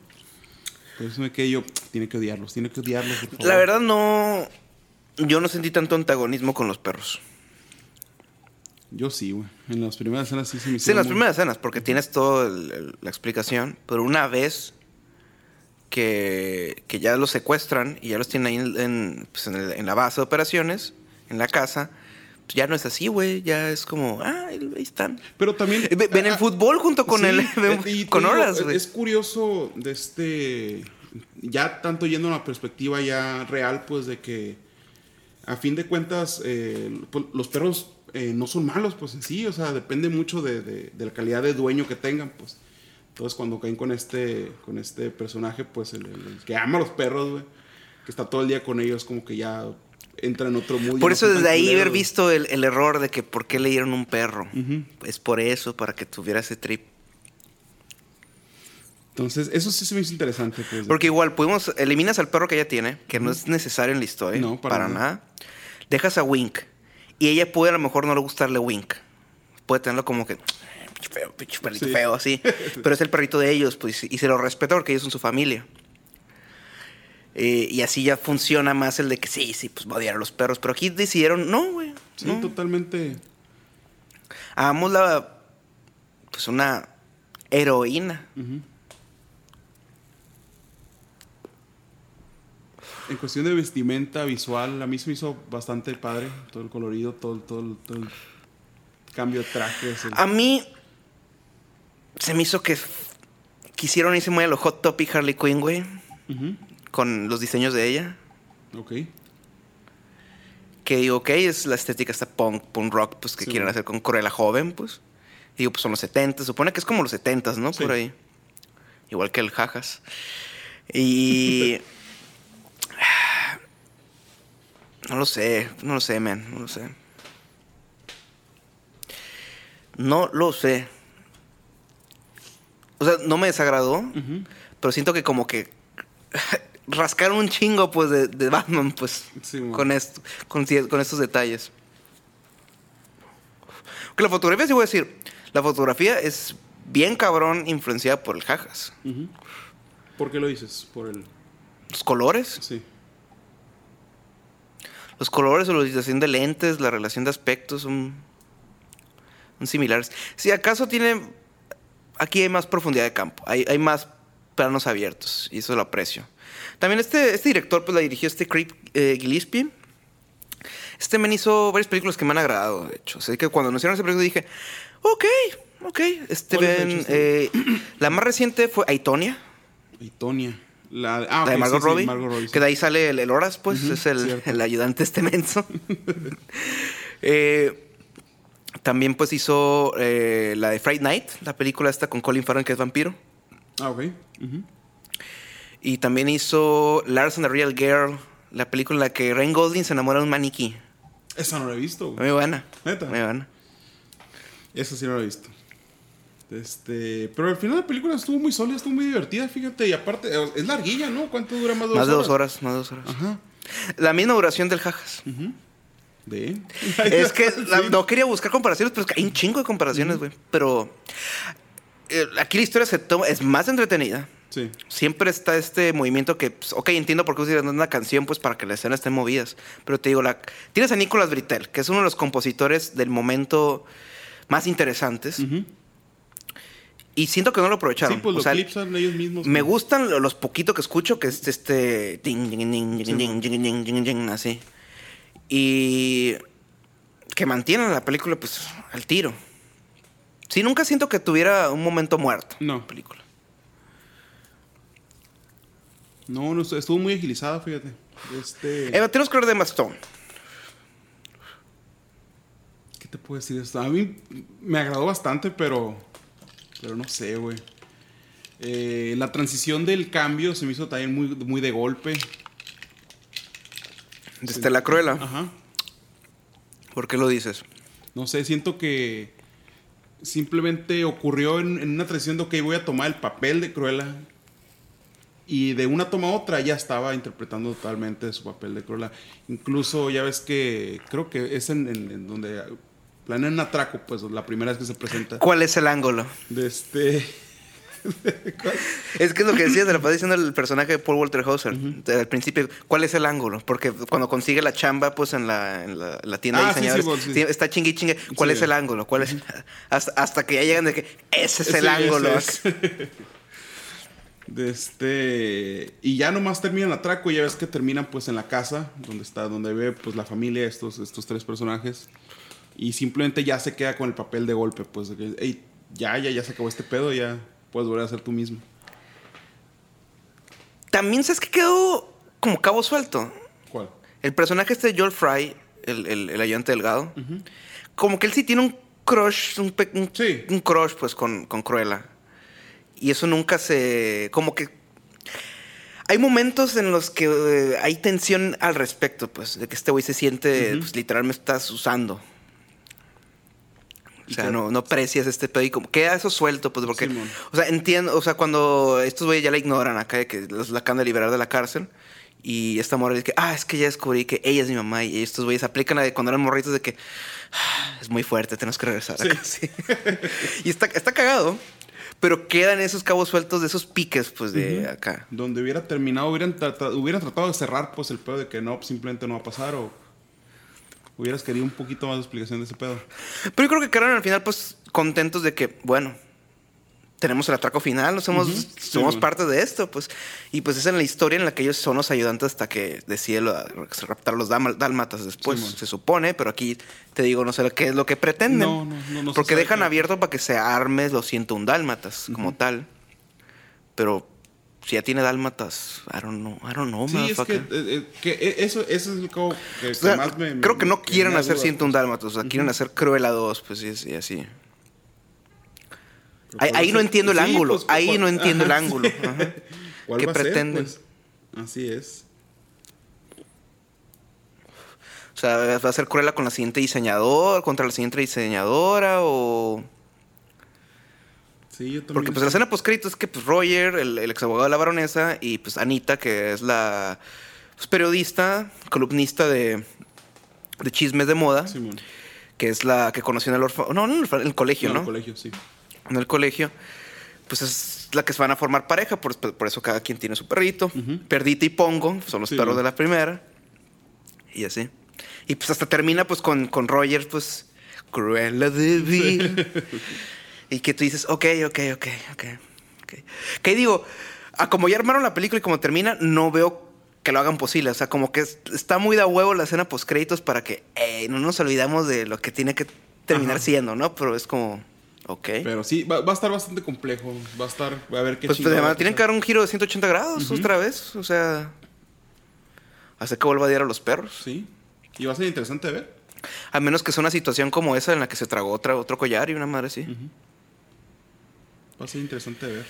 Por eso me quedé yo, tiene que odiarlos, tiene que odiarlos. por favor". La verdad, no. Yo no sentí tanto antagonismo con los perros. Yo sí, güey. En las primeras escenas sí se me Sí, en las muy- primeras escenas, porque tienes toda la explicación, pero una vez que, que ya los secuestran y ya los tienen ahí en, en, pues, en el- en la base de operaciones, en la casa, ya no es así, güey. Ya es como, ah, ahí están. Pero también. Ve- Ven el ah, fútbol junto con sí, el. eh, y con horas, güey. Es curioso de este. Ya tanto yendo a una perspectiva ya real, pues de que a fin de cuentas eh, pues, los perros eh, no son malos, pues en sí, o sea, depende mucho de, de- de la calidad de dueño que tengan, pues. Entonces cuando caen con este, con este personaje, pues el, el- el que ama a los perros, güey, que está todo el día con ellos, como que ya entra en otro y Por eso desde ahí culeros, haber visto el, el error de que por qué le dieron un perro. Es por eso, para que tuviera ese trip. Entonces, eso sí se me hizo interesante, pues. Porque igual, pudimos, eliminas al perro que ella tiene, que no es necesario en la historia, No, para para, nada. nada. Dejas a Wink. Y ella puede a lo mejor no le gustarle Wink. Puede tenerlo como que, feo, pinche perrito Sí. feo, así. Pero es el perrito de ellos, pues, y se lo respeta porque ellos son su familia. Eh, y así ya funciona más el de que sí, sí, pues va a odiar a los perros. Pero aquí decidieron, no, güey. Sí, no. totalmente. Hagamos la, pues una heroína. En cuestión de vestimenta visual, a mí se me hizo bastante padre. Todo el colorido, todo, el- todo, todo el cambio de trajes. el- A mí se me hizo que quisieron irse muy a lo Hot Topic Harley Quinn, güey, Ujú. Con los diseños de ella. Ok. Que digo, ok, es la estética esta punk, punk rock, pues que Sí, quieren hacer con Cruella joven, pues. Digo, pues son los 70, supone que es como los 70, ¿no? Sí. Por ahí. Igual que el Jajas. Y. No lo sé, no lo sé, man, no lo sé. No lo sé. O sea, no me desagradó, pero siento que como que rascaron un chingo, pues, de, de Batman, pues, Sí, con esto, con, estos detalles. Que la fotografía, sí voy a decir, la fotografía es bien cabrón influenciada por el jajas. Ujú. ¿Por qué lo dices? Por el. Los colores, Sí. los colores o la utilización de lentes, la relación de aspectos son, son similares. Si acaso tiene, aquí hay más profundidad de campo, hay, hay más planos abiertos y eso lo aprecio. También este, este director pues la dirigió este Creep eh, Gillespie. Este men hizo varias películas que me han agradado, de hecho. Así que cuando anunciaron esa película dije, ok, ok. Este ¿Cuál es ven, de hecho, este? eh, la más reciente fue Aitonia, Y Tonia. La, ah, la de Margot sí, sí, Robbie. Margot Robbie, sí. Que de ahí sale el, el Horas, pues, es el, el ayudante este menso. Eh, también pues hizo eh, la de Fright Night, la película esta con Colin Farrell que es vampiro. Ah, ok. Ujú. Y también hizo Lars and the Real Girl, la película en la que Ryan Gosling se enamora de un maniquí. Esa no la he visto, güey. Muy buena. ¿Neta? Muy buena. Esa sí no la he visto. Este, pero al final la película estuvo muy sólida, estuvo muy divertida, fíjate. Y aparte, es larguilla, ¿no? ¿Cuánto dura más de Más dos de horas? dos horas, más de dos horas. Ajá. La misma duración del Jajas. De. Es que la- no quería buscar comparaciones, pero es que hay un chingo de comparaciones, güey. Pero eh, aquí la historia es más entretenida. Sí. Siempre está este movimiento que, pues, ok, entiendo por qué utilizan una canción, pues para que las escenas estén movidas. Pero te digo, la, tienes a Nicolas Britel, que es uno de los compositores del momento más interesantes. Y siento que no lo aprovecharon. Sí, pues o los clips son ellos mismos. Me gustan los poquitos que escucho, que es este. Así. Y. Que mantienen la película, pues, al tiro. Sí, nunca siento que tuviera un momento muerto. No. La película. No, no, estuvo muy agilizada, fíjate. Este, Eh, tenemos que hablar de Emma Stone. ¿Qué te puedo decir? esto? A mí me agradó bastante, pero. Pero no sé, güey. Eh, la transición del cambio se me hizo también muy, muy de golpe. De Estela Cruella. Ajá. ¿Por qué lo dices? No sé, siento que simplemente ocurrió en, en una transición de, ok, voy a tomar el papel de Cruella. Y de una toma a otra ya estaba interpretando totalmente su papel de Cruella. Incluso ya ves que creo que es en, en- en donde planean un atraco, pues la primera vez que se presenta. ¿Cuál es el ángulo? De este... Es que es lo que decías, de la diciendo el personaje de Paul Walter Hauser. El principio, ¿cuál es el ángulo? Porque cuando consigue la chamba, pues en la, en la, la tienda Ah, de diseñadores, sí, sí. sí, está chingui y chingue. ¿Cuál es el ángulo? ¿Cuál es? Hasta, hasta que ya llegan de que ese es el ángulo. ese es. De este y ya nomás termina el atraco y ya ves que terminan pues en la casa donde está donde ve pues la familia estos estos tres personajes y simplemente ya se queda con el papel de golpe pues de que "Ey, ya ya ya se acabó este pedo ya puedes volver a ser tú mismo También sabes que quedó como cabo suelto. ¿cuál? El personaje este de Joel Fry, el, el, el ayudante delgado, como que él sí tiene un crush, un, pe- un, Sí. un crush pues con, con Cruella. Y eso nunca se... como que... Hay momentos en los que eh, hay tensión al respecto, pues, de que este güey se siente, pues, literalmente estás usando. O sea, no, no aprecias este pedo y como queda eso suelto, pues, porque... O sea, entiendo, o sea, cuando estos güeyes ya la ignoran acá, de que los la acaban de liberar de la cárcel, y esta morra dice que, ah, es que ya descubrí que ella es mi mamá, y estos güeyes aplican la de cuando eran morritos de que, "Ah, es muy fuerte, tenemos que regresar acá. Sí. y está, está cagado, pero quedan esos cabos sueltos de esos piques, pues, de acá. donde hubiera terminado hubieran tratado, hubieran tratado de cerrar pues el pedo de que no simplemente no va a pasar o hubieras querido un poquito más de explicación de ese pedo Pero yo creo que quedaron al final, pues, contentos de que, bueno, tenemos el atraco final, somos, somos parte de esto, pues. Y pues es en la historia en la que ellos son los ayudantes hasta que deciden lo- raptar los dálma- dálmatas después, Sí, se supone, pero aquí te digo, no sé qué es lo que pretenden. No, no, no, Porque dejan abierto para que se arme los 101 dálmatas como tal. Pero si ya tiene dálmatas, I don't know, I don't know, Sí, es que, eh, eh, que e- eso, eso es lo que, que O sea, más me... creo que no quieren hacer duda, 101 pues. dálmatas, o sea, quieren hacer Cruella 2, pues y, y así. Ahí, ¿cuál ahí va a no entiendo el Sí, ángulo. pues, ahí ¿cuál- no entiendo el ángulo. sí. Ajá. ¿Cuál ¿Qué va a ser, pretenden? pues? Así es. O sea, ¿va a ser Cruella con la siguiente diseñadora, contra la siguiente diseñadora o...? Sí, yo también. Porque pues la escena post es que pues Roger, el, el ex abogado de la baronesa, y pues Anita, que es la pues, periodista, columnista de, de chismes de moda, Simón. que es la que conoció en el orfa- no, no, en el orfa- en el colegio, No, ¿no? en el colegio, sí. en el colegio, pues es la que se van a formar pareja, por, por eso cada quien tiene su perrito. Ujú. Perdita y Pongo son los Sí, perros ¿no? de la primera. Y así. Y pues hasta termina pues con, con Roger, pues, Cruella de Vil. Y que tú dices, ok, ok, ok, ok. ok. Que digo, a como ya armaron la película y como termina, no veo que lo hagan posible. O sea, como que es- está muy de huevo la escena post créditos para que ey, no nos olvidamos de lo que tiene que terminar Ajá. siendo, ¿no? Pero es como, ok. Pero sí, va, va a estar bastante complejo. Va a estar, a ver qué Pues, pues, además tienen que dar un giro de 180 grados otra vez. O sea, hace que vuelva a diar a los perros. Sí. Y va a ser interesante ver. A menos que sea una situación como esa en la que se tragó otra, otro collar y una madre así. Va a ser interesante de ver.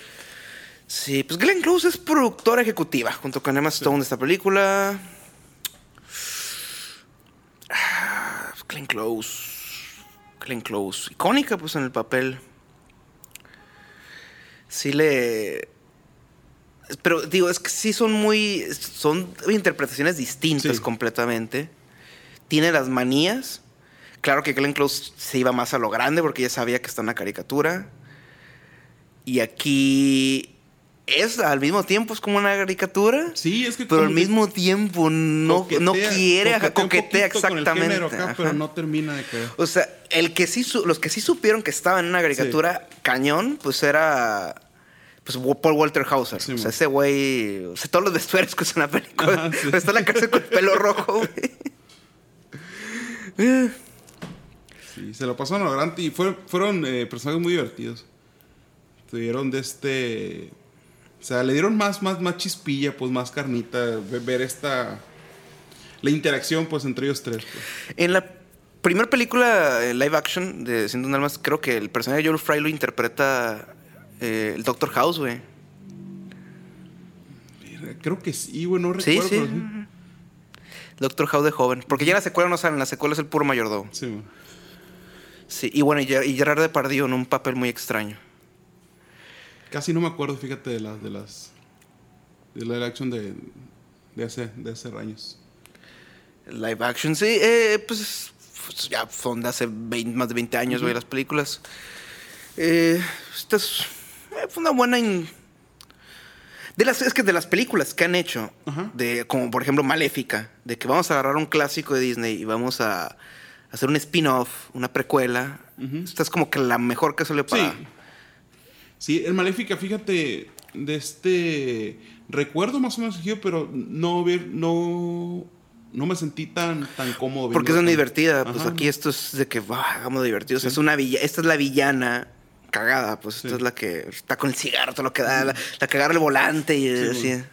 Sí, pues Glenn Close es productora ejecutiva junto con Emma Stone de esta película. Ah, Glenn Close. Glenn Close. Icónica, pues, en el papel. Sí le. Pero digo, es que sí son muy. Son interpretaciones distintas Sí. completamente. Tiene las manías. Claro que Glenn Close se iba más a lo grande porque ya sabía que está en la caricatura. Y aquí es al mismo tiempo es como una caricatura. Sí, es que Pero al mismo tiempo no, no quiere, coquetea coquetea con el exactamente. acá, pero no termina de querer. O sea, el que sí su- los que sí supieron que estaba en una caricatura cañón, pues era pues Paul Walter Hauser. Sí, o sea, ese güey, o sea, todos los vestuarios que usa en la película. Ajá, sí. Está en la cárcel con el pelo rojo, güey. Sí, se lo pasaron a lo grande y fueron, fueron eh, personajes muy divertidos. Tuvieron de este. O sea, le dieron más, más, más chispilla, pues más carnita. ve- Ver esta. La interacción, pues, entre ellos tres. pues. En la primera película eh, live action de Ciento un Almas, creo que el personaje de Joel Fry lo interpreta eh, el Doctor House, güey. Creo que sí, güey, no recuerdo. sí. pero sí. Doctor House de joven. Porque ya en la secuela no sale, en la secuela es el puro mayordomo. Sí, güey. Sí, y bueno, y Gerard Depardieu en un papel muy extraño. Casi no me acuerdo, fíjate, de las. De las de la action de, de, hace, de hace años. Live action, sí, eh, pues, pues, ya son de hace 20 más de 20 años, güey, las películas. Eh, esta es, eh, fue una buena... in- De las, es que de las películas que han hecho, de, como por ejemplo Maléfica, de que vamos a agarrar un clásico de Disney y vamos a hacer un spin-off, una precuela. Esta es como que la mejor que salió para... Sí. Sí, el Maléfica, fíjate, de este. Recuerdo más o menos pero no ver, no. No me sentí tan, tan cómodo. Porque es una divertida. Pues aquí esto es de que, bah, hagamos divertido. O sea, Sí. es una villa, esta es la villana cagada. Pues esta es la que está con el cigarro, todo lo que da, la, la que agarra el volante y Sí, así.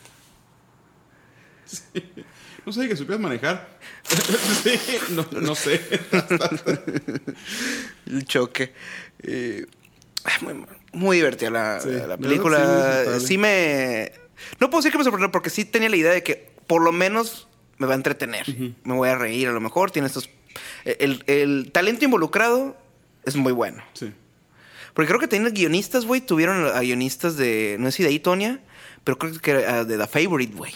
No sé que supieras manejar. sí, no, no sé. El choque. Eh, muy, muy divertida la, Sí, película. sí, me. No puedo decir que me sorprendió porque sí tenía la idea de que por lo menos me va a entretener. Me voy a reír a lo mejor. Tiene estos. El, el talento involucrado es muy bueno. Sí. Porque creo que tenían guionistas, güey. Tuvieron a guionistas de. No sé si de ahí, Tonya. Pero creo que era de The Favorite, güey.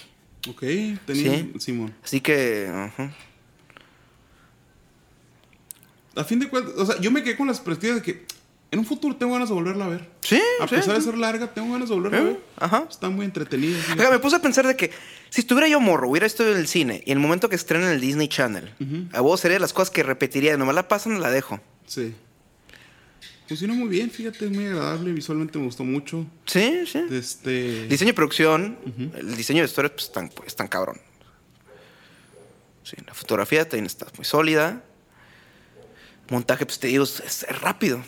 Ok, tenía. Sí. Simón. Así que. A fin de cuentas, o sea, yo me quedé con las perspectivas de que en un futuro tengo ganas de volverla a ver. Sí, A sí, pesar de sí. ser larga, tengo ganas de volverla a Eh, ver. Ajá. Está muy entretenida. Ajá, me puse a pensar de que si estuviera yo morro, hubiera estado en el cine y en el momento que estrenen el Disney Channel, Ujú. a vos sería de las cosas que repetiría. Nomás la pasan, la dejo. Sí. Funcionó muy bien, fíjate, es muy agradable. Visualmente me gustó mucho. Sí, sí. Este. Diseño y producción, el diseño de historia, pues tan, pues, tan cabrón. Sí, la fotografía también está muy sólida. Montaje, pues te digo, es, es rápido.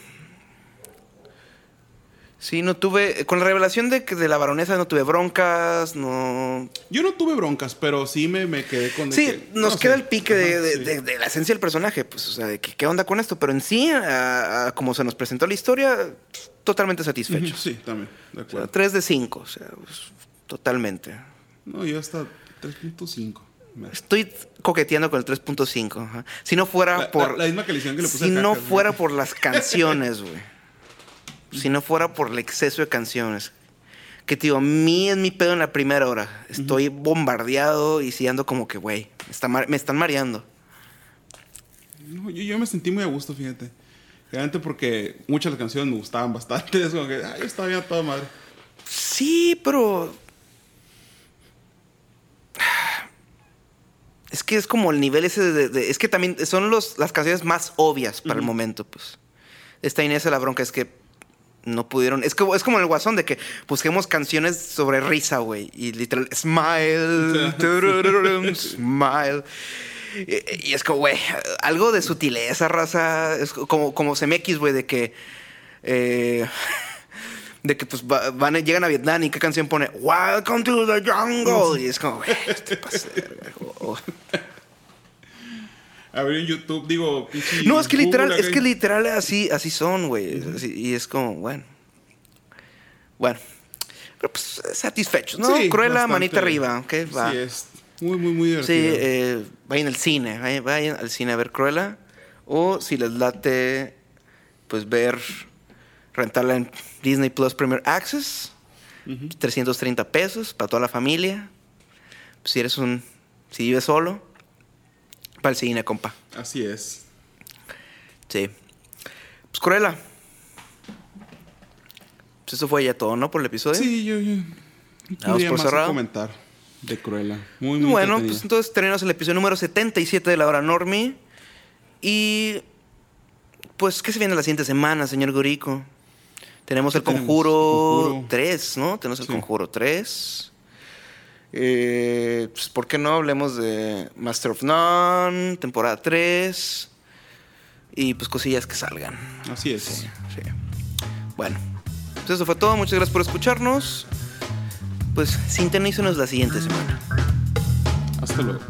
Sí, no tuve. Con la revelación de que de la baronesa no tuve broncas, no. Yo no tuve broncas, pero sí me, me quedé con. de Sí, que- nos no queda sé. el pique de, Ajá, de- sí. de- de la esencia del personaje, pues, o sea, de que, qué onda con esto. Pero en sí, a- a como se nos presentó la historia, totalmente Ujú, satisfechos. Sí, también, de O sea, acuerdo. 3 de 5, o sea, pues, totalmente. No, yo hasta 3.5. Me- Estoy coqueteando con el 3.5. ajá. Si no fuera La, por. la- la misma calificación que le puse si a no fuera por las canciones, güey. Si no fuera por el exceso de canciones. Que te digo, a mí es mi pedo en la primera hora. Estoy bombardeado y si ando como que, güey, me, está me están mareando. No, yo, yo me sentí muy a gusto, fíjate. Realmente porque muchas de las canciones me gustaban bastante. Es como que, ay, estaba bien a toda madre. Sí, pero. Es que es como el nivel ese de. de- es que también son los, las canciones más obvias para el momento, pues. Esta Inés de la bronca es que no pudieron. Es como, es como el guasón de que busquemos canciones sobre risa, güey. Y literal, smile. smile. Y, y es como, güey, algo de sutileza, raza. Es como, como CMX, güey, de que. eh, de que pues va- van, llegan a Vietnam y qué canción pone Welcome to the jungle. Y es como, güey, te pasé de verga. O- o- A ver en YouTube, digo, No, es que literal, es que literal así, así son, güey. Y es como, bueno. Bueno. Pero pues satisfechos, ¿no? Sí, Cruella, bastante. manita arriba, ¿ok? Va. Sí, es muy, muy, muy Sí, divertido. eh, vayan al cine, vayan, vayan al cine a ver Cruella. O si les late, pues ver, rentarla en Disney Plus Premier Access. 330 pesos para toda la familia. Si eres un, si vives solo, para el cine, compa. Así es. Sí. Pues Cruella. Pues eso fue ya todo, ¿no? Por el episodio. Sí, yo, yo Tendría por más cerrado. comentar de Cruella. Muy, muy Bueno, pues entonces tenemos el episodio número 77 de la hora Normie. Y. Pues, ¿qué se viene la siguiente semana, señor Gorico? Tenemos el. Conjuro, Conjuro. 3, ¿no? Tenemos el Sí. Conjuro 3. Eh, pues, ¿por qué no hablemos de Master of None, temporada 3? Y pues cosillas que salgan. Así es. Sí. Bueno, pues eso fue todo. Muchas gracias por escucharnos. Pues sintonícenos la siguiente semana. Hasta luego.